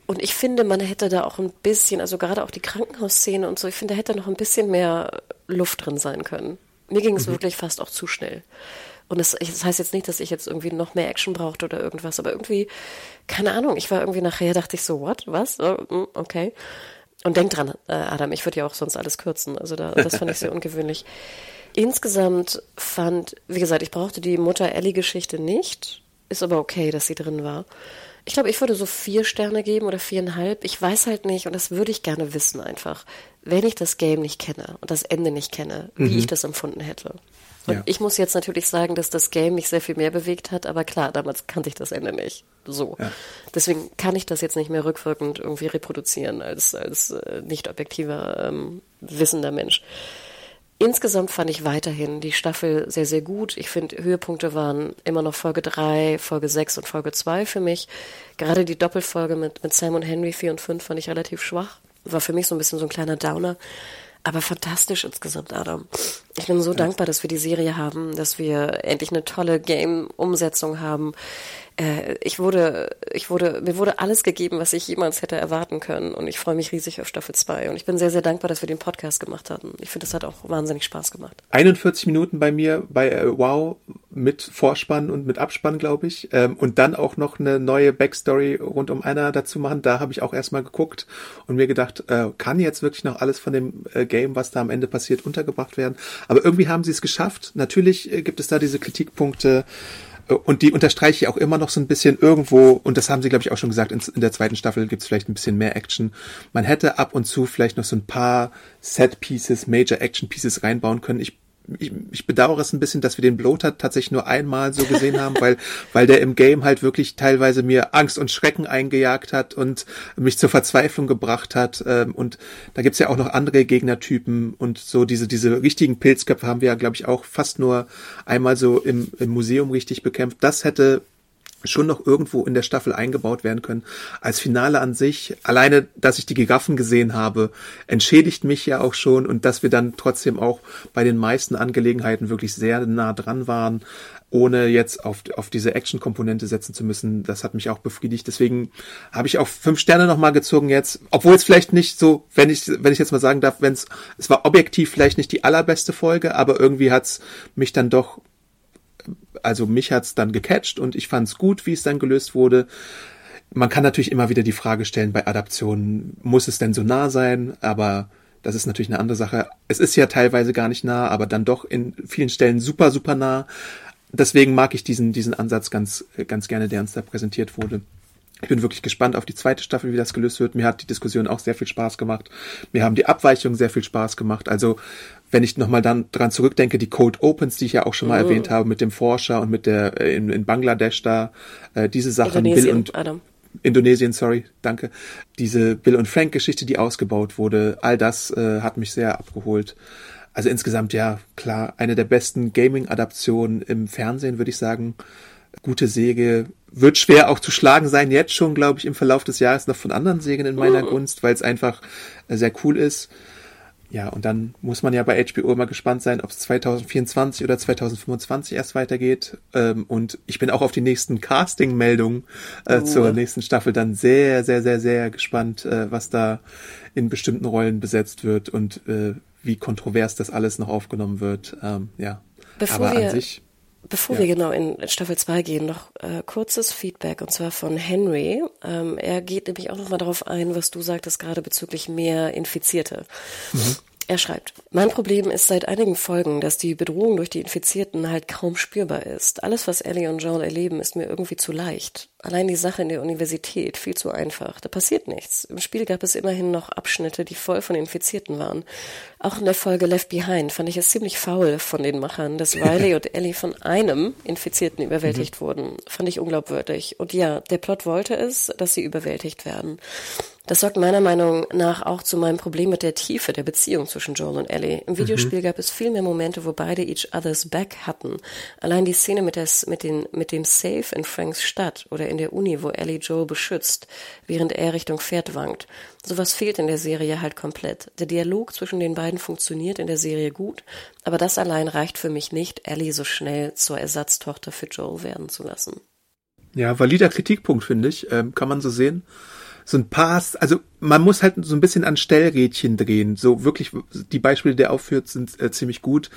Und ich finde, man hätte da auch ein bisschen, also gerade auch die Krankenhausszene und so, ich finde, da hätte noch ein bisschen mehr Luft drin sein können. Mir ging es mhm. wirklich fast auch zu schnell. Und das, das heißt jetzt nicht, dass ich jetzt irgendwie noch mehr Action brauchte oder irgendwas, aber irgendwie, keine Ahnung, ich war irgendwie nachher, dachte ich so, what, was? Oh, hm, okay. Und denk dran, äh, Adam, ich würde ja auch sonst alles kürzen. Also da, das fand ich sehr ungewöhnlich. Insgesamt fand, wie gesagt, ich brauchte die Mutter-Ellie-Geschichte nicht. Ist aber okay, dass sie drin war. Ich glaube, ich würde so vier Sterne geben oder viereinhalb. Ich weiß halt nicht, und das würde ich gerne wissen einfach, wenn ich das Game nicht kenne und das Ende nicht kenne, wie Mhm. ich das empfunden hätte. Und Ja. ich muss jetzt natürlich sagen, dass das Game mich sehr viel mehr bewegt hat, aber klar, damals kannte ich das Ende nicht. So. Ja. Deswegen kann ich das jetzt nicht mehr rückwirkend irgendwie reproduzieren als, als äh, nicht objektiver, ähm, wissender Mensch. Insgesamt fand ich weiterhin die Staffel sehr, sehr gut. Ich finde, Höhepunkte waren immer noch Folge 3, Folge 6 und Folge 2 für mich. Gerade die Doppelfolge mit, mit Sam und Henry 4 und 5 fand ich relativ schwach. War für mich so ein bisschen so ein kleiner Downer. Aber fantastisch insgesamt, Adam. Ich bin so dankbar, dass wir die Serie haben, dass wir endlich eine tolle Game-Umsetzung haben. Äh, ich wurde, ich wurde, mir wurde alles gegeben, was ich jemals hätte erwarten können. Und ich freue mich riesig auf Staffel 2. Und ich bin sehr, sehr dankbar, dass wir den Podcast gemacht haben. Ich finde, das hat auch wahnsinnig Spaß gemacht. 41 Minuten bei mir bei äh, Wow mit Vorspann und mit Abspann, glaube ich. Ähm, und dann auch noch eine neue Backstory rund um Anna dazu machen. Da habe ich auch erstmal geguckt und mir gedacht, äh, kann jetzt wirklich noch alles von dem äh, Game, was da am Ende passiert, untergebracht werden? Aber irgendwie haben sie es geschafft. Natürlich äh, gibt es da diese Kritikpunkte. Und die unterstreiche ich auch immer noch so ein bisschen irgendwo, und das haben sie, glaube ich, auch schon gesagt, in, in der zweiten Staffel gibt es vielleicht ein bisschen mehr Action. Man hätte ab und zu vielleicht noch so ein paar Set-Pieces, Major-Action-Pieces reinbauen können. Ich ich, ich bedauere es ein bisschen, dass wir den Bloater tatsächlich nur einmal so gesehen haben, weil, weil der im Game halt wirklich teilweise mir Angst und Schrecken eingejagt hat und mich zur Verzweiflung gebracht hat. Ähm, und da gibt's ja auch noch andere Gegnertypen und so diese, diese richtigen Pilzköpfe haben wir ja, glaube ich, auch fast nur einmal so im, im Museum richtig bekämpft. Das hätte schon noch irgendwo in der Staffel eingebaut werden können. Als Finale an sich, alleine, dass ich die Giraffen gesehen habe, entschädigt mich ja auch schon und dass wir dann trotzdem auch bei den meisten Angelegenheiten wirklich sehr nah dran waren, ohne jetzt auf, auf diese Action-Komponente setzen zu müssen. Das hat mich auch befriedigt. Deswegen habe ich auch fünf Sterne nochmal gezogen jetzt, obwohl es vielleicht nicht so, wenn ich, wenn ich jetzt mal sagen darf, wenn es, es war objektiv vielleicht nicht die allerbeste Folge, aber irgendwie hat's mich dann doch also mich hat's dann gecatcht und ich fand's gut, wie es dann gelöst wurde. Man kann natürlich immer wieder die Frage stellen bei Adaptionen, muss es denn so nah sein? Aber das ist natürlich eine andere Sache. Es ist ja teilweise gar nicht nah, aber dann doch in vielen Stellen super, super nah. Deswegen mag ich diesen, diesen Ansatz ganz, ganz gerne, der uns da präsentiert wurde. Ich bin wirklich gespannt auf die zweite Staffel, wie das gelöst wird. Mir hat die Diskussion auch sehr viel Spaß gemacht. Mir haben die Abweichungen sehr viel Spaß gemacht. Also, wenn ich nochmal dann dran zurückdenke, die Cold Opens, die ich ja auch schon mal Mhm. erwähnt habe, mit dem Forscher und mit der äh, in, in Bangladesch da, äh, diese Sachen, Bill Indonesien, und Adam. Indonesien, sorry, danke. Diese Bill und Frank Geschichte, die ausgebaut wurde, all das äh, hat mich sehr abgeholt. Also insgesamt ja, klar, eine der besten Gaming-Adaptionen im Fernsehen, würde ich sagen. Gute Säge. Wird schwer auch zu schlagen sein, jetzt schon, glaube ich, im Verlauf des Jahres noch von anderen Sägen in meiner Gunst, weil es einfach äh, sehr cool ist. Ja, und dann muss man ja bei HBO immer gespannt sein, ob es 2024 oder 2025 erst weitergeht. Ähm, und ich bin auch auf die nächsten Casting-Meldungen äh, zur nächsten Staffel dann sehr, sehr, sehr, sehr gespannt, äh, was da in bestimmten Rollen besetzt wird und äh, wie kontrovers das alles noch aufgenommen wird. Ähm, ja, Bevor aber wir- an sich. Bevor Ja. wir genau in Staffel 2 gehen, noch äh, kurzes Feedback und zwar von Henry. Ähm, er geht nämlich auch nochmal darauf ein, was du sagtest gerade bezüglich mehr Infizierte. Er schreibt, mein Problem ist seit einigen Folgen, dass die Bedrohung durch die Infizierten halt kaum spürbar ist. Alles, was Ellie und Joel erleben, ist mir irgendwie zu leicht. Allein die Sache in der Universität viel zu einfach. Da passiert nichts. Im Spiel gab es immerhin noch Abschnitte, die voll von Infizierten waren. Auch in der Folge Left Behind fand ich es ziemlich faul von den Machern, dass Riley und Ellie von einem Infizierten überwältigt wurden. Fand ich unglaubwürdig. Und ja, der Plot wollte es, dass sie überwältigt werden. Das sorgt meiner Meinung nach auch zu meinem Problem mit der Tiefe der Beziehung zwischen Joel und Ellie. Im Videospiel gab es viel mehr Momente, wo beide each other's back hatten. Allein die Szene mit, der, mit, den, mit dem Safe in Franks Stadt oder in der Uni, wo Ellie Joel beschützt, während er Richtung Pferd wankt. Sowas fehlt in der Serie halt komplett. Der Dialog zwischen den beiden funktioniert in der Serie gut, aber das allein reicht für mich nicht, Ellie so schnell zur Ersatztochter für Joel werden zu lassen. Ja, valider Kritikpunkt, finde ich. Ähm, kann man so sehen. So ein paar, also man muss halt so ein bisschen an Stellrädchen drehen. So wirklich, die Beispiele, die er aufführt, sind äh, ziemlich gut.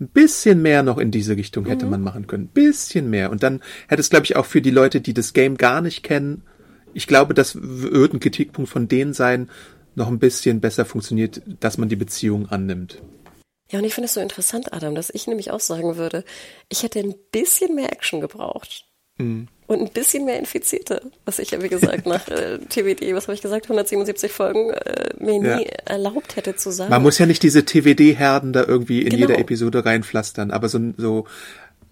Ein bisschen mehr noch in diese Richtung hätte mhm. man machen können. Bisschen mehr. Und dann hätte es, glaube ich, auch für die Leute, die das Game gar nicht kennen, ich glaube, das wird ein Kritikpunkt von denen sein, noch ein bisschen besser funktioniert, dass man die Beziehung annimmt. Ja, und ich finde es so interessant, Adam, dass ich nämlich auch sagen würde, ich hätte ein bisschen mehr Action gebraucht. Mhm. Und ein bisschen mehr Infizierte, was ich ja, wie gesagt, nach äh, TWD, was habe ich gesagt, 177 Folgen, äh, mir ja. nie erlaubt hätte zu sagen. Man muss ja nicht diese TWD-Herden da irgendwie in genau. jeder Episode reinpflastern, aber so, so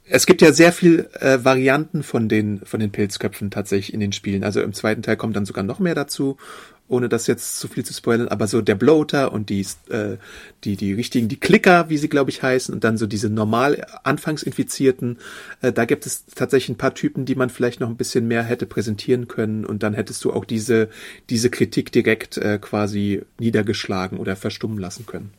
es gibt ja sehr viel äh, Varianten von den von den Pilzköpfen tatsächlich in den Spielen. Also im zweiten Teil kommt dann sogar noch mehr dazu ohne das jetzt zu viel zu spoilern, aber so der Bloater und die, äh, die, die richtigen, die Klicker, wie sie glaube ich heißen, und dann so diese normal Anfangsinfizierten, äh, da gibt es tatsächlich ein paar Typen, die man vielleicht noch ein bisschen mehr hätte präsentieren können und dann hättest du auch diese, diese Kritik direkt äh, quasi niedergeschlagen oder verstummen lassen können.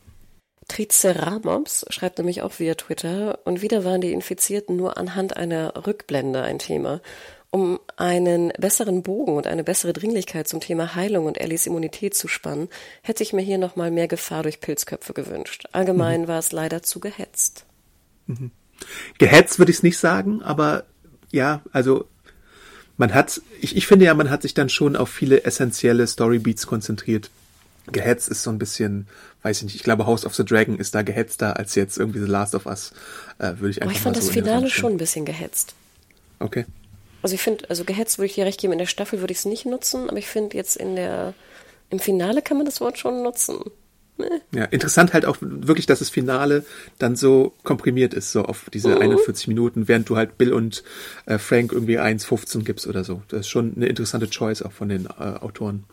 Triceratops schreibt nämlich auch via Twitter und wieder waren die Infizierten nur anhand einer Rückblende ein Thema um einen besseren Bogen und eine bessere Dringlichkeit zum Thema Heilung und Ellies Immunität zu spannen, hätte ich mir hier nochmal mehr Gefahr durch Pilzköpfe gewünscht. Allgemein mhm. war es leider zu gehetzt. Mhm. Gehetzt würde ich es nicht sagen, aber ja, also man hat, ich, ich finde ja, man hat sich dann schon auf viele essentielle Storybeats konzentriert. Gehetzt ist so ein bisschen, weiß ich nicht, ich glaube House of the Dragon ist da gehetzter als jetzt irgendwie The Last of Us, äh, würde ich einfach Aber ich fand so das Finale schon ein bisschen gehetzt. Okay. Also ich finde, also gehetzt würde ich dir recht geben, in der Staffel würde ich es nicht nutzen, aber ich finde jetzt in der, im Finale kann man das Wort schon nutzen. Nee. Ja, interessant halt auch wirklich, dass das Finale dann so komprimiert ist, so auf diese mhm. 41 Minuten, während du halt Bill und äh, Frank irgendwie 1,15 gibst oder so. Das ist schon eine interessante Choice auch von den äh, Autoren.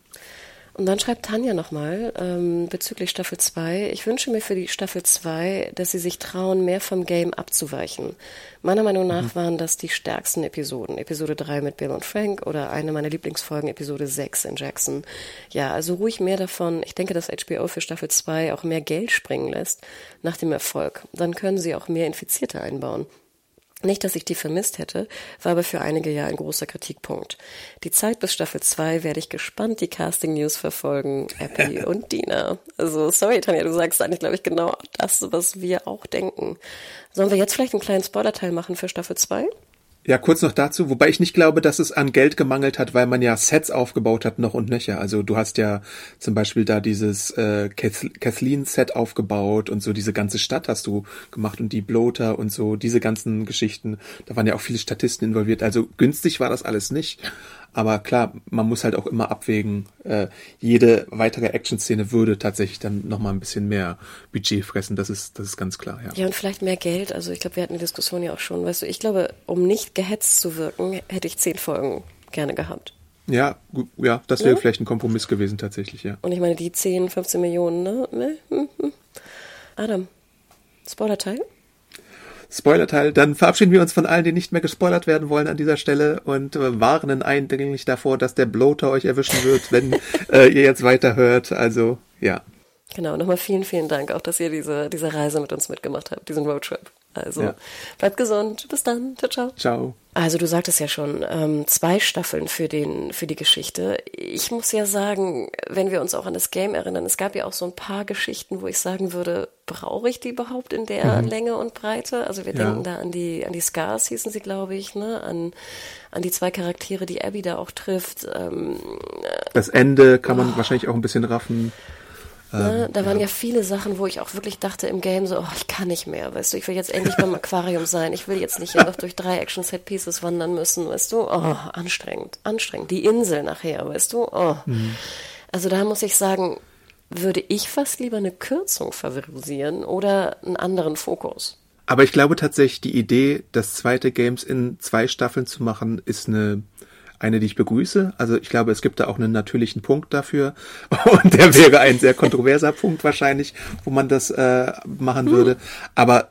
Und dann schreibt Tanja nochmal ähm, bezüglich Staffel 2. Ich wünsche mir für die Staffel 2, dass sie sich trauen, mehr vom Game abzuweichen. Meiner Meinung nach mhm. waren das die stärksten Episoden. Episode 3 mit Bill und Frank oder eine meiner Lieblingsfolgen, Episode 6 in Jackson. Ja, also ruhig mehr davon. Ich denke, dass HBO für Staffel 2 auch mehr Geld springen lässt nach dem Erfolg. Dann können sie auch mehr Infizierte einbauen. Nicht, dass ich die vermisst hätte, war aber für einige ja ein großer Kritikpunkt. Die Zeit bis Staffel 2 werde ich gespannt die Casting News verfolgen, Appy und Dina. Also, sorry, Tanja, du sagst eigentlich, glaube ich, genau das, was wir auch denken. Sollen wir jetzt vielleicht einen kleinen Spoilerteil machen für Staffel 2? Ja, kurz noch dazu, wobei ich nicht glaube, dass es an Geld gemangelt hat, weil man ja Sets aufgebaut hat, noch und nöcher. Also du hast ja zum Beispiel da dieses äh, Kathleen-Set aufgebaut und so diese ganze Stadt hast du gemacht und die Bloater und so, diese ganzen Geschichten. Da waren ja auch viele Statisten involviert. Also günstig war das alles nicht. Aber klar, man muss halt auch immer abwägen, äh, jede weitere Action-Szene würde tatsächlich dann nochmal ein bisschen mehr Budget fressen, das ist, das ist ganz klar, ja. Ja, und vielleicht mehr Geld. Also ich glaube, wir hatten die Diskussion ja auch schon. Weißt du, ich glaube, um nicht gehetzt zu wirken, hätte ich zehn Folgen gerne gehabt. Ja, gut, ja, das wäre ja? vielleicht ein Kompromiss gewesen tatsächlich, ja. Und ich meine, die 10, 15 Millionen, ne? Hm, hm. Adam, Spoiler-Teil? Spoilerteil. Dann verabschieden wir uns von allen, die nicht mehr gespoilert werden wollen an dieser Stelle und äh, warnen eindringlich davor, dass der Bloater euch erwischen wird, wenn äh, ihr jetzt weiterhört. Also, ja. Genau, nochmal vielen, vielen Dank auch, dass ihr diese, diese Reise mit uns mitgemacht habt, diesen Roadtrip. Also ja. bleibt gesund. Bis dann. Ciao, ciao. Ciao. Also du sagtest ja schon, ähm, zwei Staffeln für den, für die Geschichte. Ich muss ja sagen, wenn wir uns auch an das Game erinnern, es gab ja auch so ein paar Geschichten, wo ich sagen würde, brauche ich die überhaupt in der mhm. Länge und Breite? Also wir ja. denken da an die, an die Scars hießen sie, glaube ich, ne? An, an die zwei Charaktere, die Abby da auch trifft. Ähm, das Ende kann man oh. wahrscheinlich auch ein bisschen raffen. Ne? Ähm, da waren ja. ja. viele Sachen, wo ich auch wirklich dachte im Game so, oh, ich kann nicht mehr, weißt du, ich will jetzt endlich beim Aquarium sein, ich will jetzt nicht hier noch durch drei Action-Set-Pieces wandern müssen, weißt du, oh, anstrengend, anstrengend. Die Insel nachher, weißt du, oh. Mhm. Also da muss ich sagen, würde ich fast lieber eine Kürzung favorisieren oder einen anderen Fokus. Aber ich glaube tatsächlich, die Idee, das zweite Games in zwei Staffeln zu machen, ist eine eine, die ich begrüße. Also ich glaube, es gibt da auch einen natürlichen Punkt dafür. Und der wäre ein sehr kontroverser Punkt wahrscheinlich, wo man das äh, machen hm. würde. Aber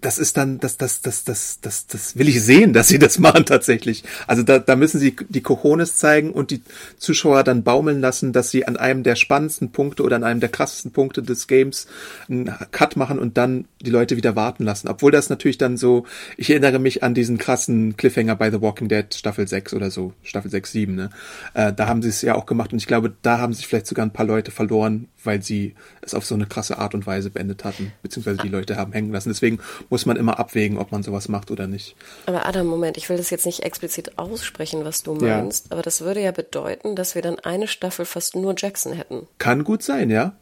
das ist dann, das, das, das, das, das, das will ich sehen, dass sie das machen tatsächlich. Also da, da müssen sie die Cojones zeigen und die Zuschauer dann baumeln lassen, dass sie an einem der spannendsten Punkte oder an einem der krassesten Punkte des Games einen Cut machen und dann die Leute wieder warten lassen. Obwohl das natürlich dann so, ich erinnere mich an diesen krassen Cliffhanger bei The Walking Dead Staffel 6 oder so, Staffel 6, 7, ne? Äh, da haben sie es ja auch gemacht und ich glaube, da haben sich vielleicht sogar ein paar Leute verloren, weil sie es auf so eine krasse Art und Weise beendet hatten, beziehungsweise die Leute haben hängen lassen. Deswegen muss man immer abwägen, ob man sowas macht oder nicht. Aber Adam, Moment, ich will das jetzt nicht explizit aussprechen, was du meinst, ja. aber das würde ja bedeuten, dass wir dann eine Staffel fast nur Jackson hätten. Kann gut sein, ja.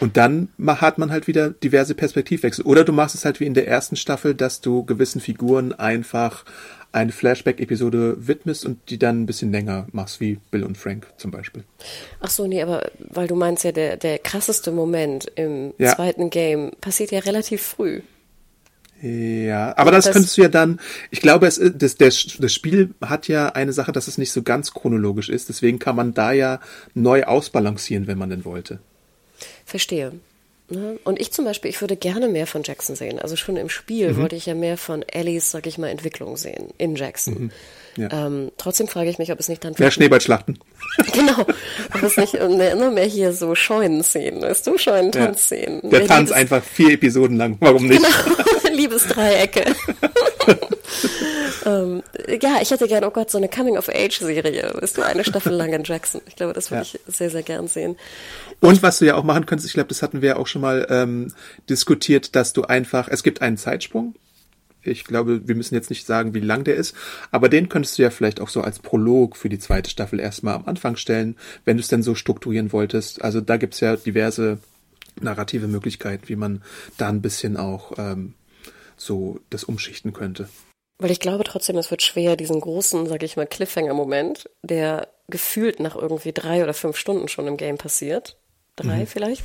Und dann hat man halt wieder diverse Perspektivwechsel. Oder du machst es halt wie in der ersten Staffel, dass du gewissen Figuren einfach eine Flashback-Episode widmest und die dann ein bisschen länger machst, wie Bill und Frank zum Beispiel. Ach so, nee, aber weil du meinst ja, der, der krasseste Moment im ja. zweiten Game passiert ja relativ früh. Ja, aber das, das könntest du ja dann, ich glaube, es, das, das, das Spiel hat ja eine Sache, dass es nicht so ganz chronologisch ist, deswegen kann man da ja neu ausbalancieren, wenn man denn wollte. Verstehe. Ne? Und ich zum Beispiel, ich würde gerne mehr von Jackson sehen. Also schon im Spiel mhm. wollte ich ja mehr von Ellies, sag ich mal, Entwicklung sehen in Jackson. Mhm. Ja. Ähm, trotzdem frage ich mich, ob es nicht dann. Mehr Schneeballschlachten. genau. Ob es nicht mehr, immer mehr hier so Scheunenszenen, weißt du, Scheunentanzszenen. Ja. Der Tanz einfach vier Episoden lang. Warum nicht? Genau. Liebesdreiecke. ähm, ja, ich hätte gerne, oh Gott, so eine Coming-of-Age-Serie. Weißt du, eine Staffel lang in Jackson. Ich glaube, das würde ja. ich sehr, sehr gern sehen. Und was du ja auch machen könntest, ich glaube, das hatten wir auch schon mal ähm, diskutiert, dass du einfach, es gibt einen Zeitsprung. Ich glaube, wir müssen jetzt nicht sagen, wie lang der ist, aber den könntest du ja vielleicht auch so als Prolog für die zweite Staffel erstmal am Anfang stellen, wenn du es denn so strukturieren wolltest. Also da gibt's ja diverse narrative Möglichkeiten, wie man da ein bisschen auch ähm, so das umschichten könnte. Weil ich glaube trotzdem, es wird schwer, diesen großen, sag ich mal, Cliffhanger-Moment, der gefühlt nach irgendwie drei oder fünf Stunden schon im Game passiert, drei mhm. vielleicht,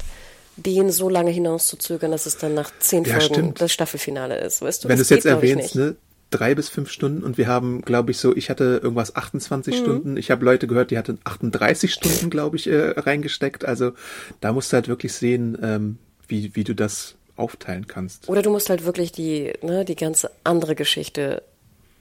den so lange hinauszuzögern, dass es dann nach zehn ja, Folgen stimmt. das Staffelfinale ist, weißt du? Wenn du es jetzt erwähnst, ne? Drei bis fünf Stunden und wir haben, glaube ich, so, ich hatte irgendwas 28 mhm. Stunden. Ich habe Leute gehört, die hatten 38 Stunden, glaube ich, äh, reingesteckt. Also da musst du halt wirklich sehen, ähm, wie, wie du das aufteilen kannst. Oder du musst halt wirklich die, ne, die ganze andere Geschichte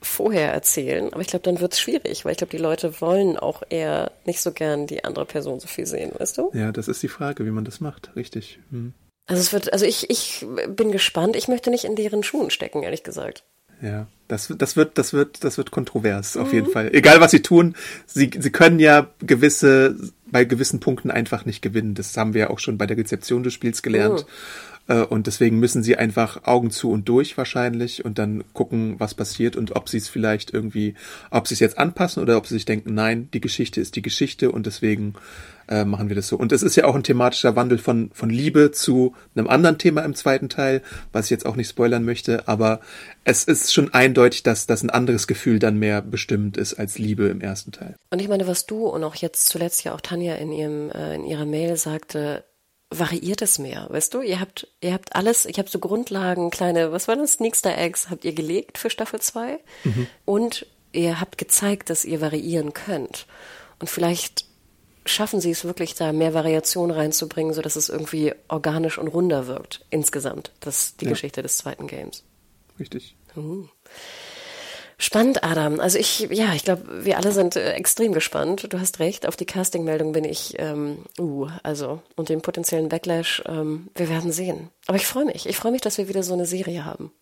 vorher erzählen, aber ich glaube, dann wird es schwierig, weil ich glaube, die Leute wollen auch eher nicht so gern die andere Person so viel sehen, weißt du? Ja, das ist die Frage, wie man das macht, richtig. Hm. Also es wird, also ich, ich bin gespannt, ich möchte nicht in deren Schuhen stecken, ehrlich gesagt. Ja, das, das wird, das wird, das wird kontrovers, auf mhm. jeden Fall. Egal was sie tun, sie, sie können ja gewisse, bei gewissen Punkten einfach nicht gewinnen. Das haben wir ja auch schon bei der Rezeption des Spiels gelernt. Mhm und deswegen müssen sie einfach Augen zu und durch wahrscheinlich und dann gucken, was passiert und ob sie es vielleicht irgendwie, ob sie es jetzt anpassen oder ob sie sich denken, nein, die Geschichte ist die Geschichte und deswegen äh, machen wir das so. Und es ist ja auch ein thematischer Wandel von, von Liebe zu einem anderen Thema im zweiten Teil, was ich jetzt auch nicht spoilern möchte, aber es ist schon eindeutig, dass das ein anderes Gefühl dann mehr bestimmt ist als Liebe im ersten Teil. Und ich meine, was du und auch jetzt zuletzt ja auch Tanja in ihrem äh, in ihrer Mail sagte, variiert es mehr, weißt du? Ihr habt, ihr habt alles, ich habe so Grundlagen, kleine, was war das, Sneakster Eggs habt ihr gelegt für Staffel 2 mhm. und ihr habt gezeigt, dass ihr variieren könnt. Und vielleicht schaffen sie es wirklich, da mehr Variation reinzubringen, so dass es irgendwie organisch und runder wirkt insgesamt, das die ja. Geschichte des zweiten Games. Richtig. Uh. Spannend, Adam. Also ich, ja, ich glaube, wir alle sind äh, extrem gespannt. Du hast recht, auf die Castingmeldung bin ich, ähm, uh, also und den potenziellen Backlash, ähm, wir werden sehen. Aber ich freue mich. Ich freue mich, dass wir wieder so eine Serie haben.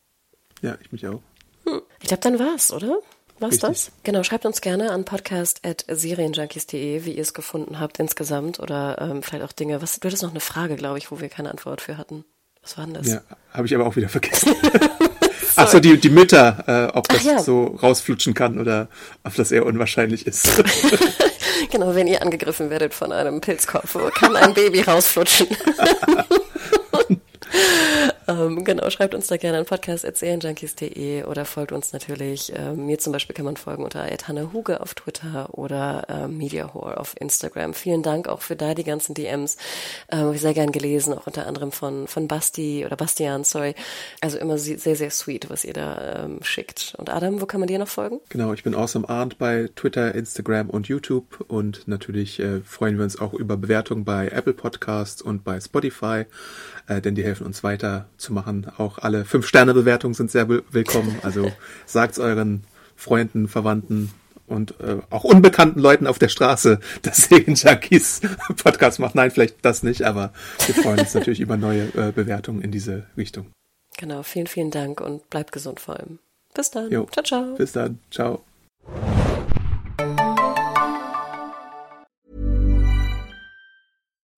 Ja, ich mich auch. Hm. Ich glaube, dann war's, oder? War's Richtig. das? Genau, schreibt uns gerne an podcast.serienjunkies.de, wie ihr es gefunden habt insgesamt oder ähm, vielleicht auch Dinge. Was, du hattest noch eine Frage, glaube ich, wo wir keine Antwort für hatten. Was war denn das? Ja, habe ich aber auch wieder vergessen. Ach so, die, die Mütter, äh, ob das ja. so rausflutschen kann oder ob das eher unwahrscheinlich ist. genau, wenn ihr angegriffen werdet von einem Pilzkopf, kann ein Baby rausflutschen. ähm, genau, schreibt uns da gerne an podcast.serienjunkies.de oder folgt uns natürlich. Ähm, mir zum Beispiel kann man folgen unter Hanna Huge auf Twitter oder ähm, Mediahore auf Instagram. Vielen Dank auch für da die ganzen DMs. Ähm, sehr gern gelesen, auch unter anderem von, von Basti oder Bastian, sorry. Also immer sehr, sehr sweet, was ihr da ähm, schickt. Und Adam, wo kann man dir noch folgen? Genau, ich bin Awesome Arndt bei Twitter, Instagram und YouTube und natürlich äh, freuen wir uns auch über Bewertungen bei Apple Podcasts und bei Spotify, äh, denn die helfen uns weiter zu machen. Auch alle Fünf-Sterne-Bewertungen sind sehr willkommen. Also sagt's euren Freunden, Verwandten und äh, auch unbekannten Leuten auf der Straße, dass Segen Junkies Podcast macht. Nein, vielleicht das nicht, aber wir freuen uns natürlich über neue äh, Bewertungen in diese Richtung. Genau, vielen, vielen Dank und bleibt gesund vor allem. Bis dann. Jo. Ciao, ciao. Bis dann. Ciao.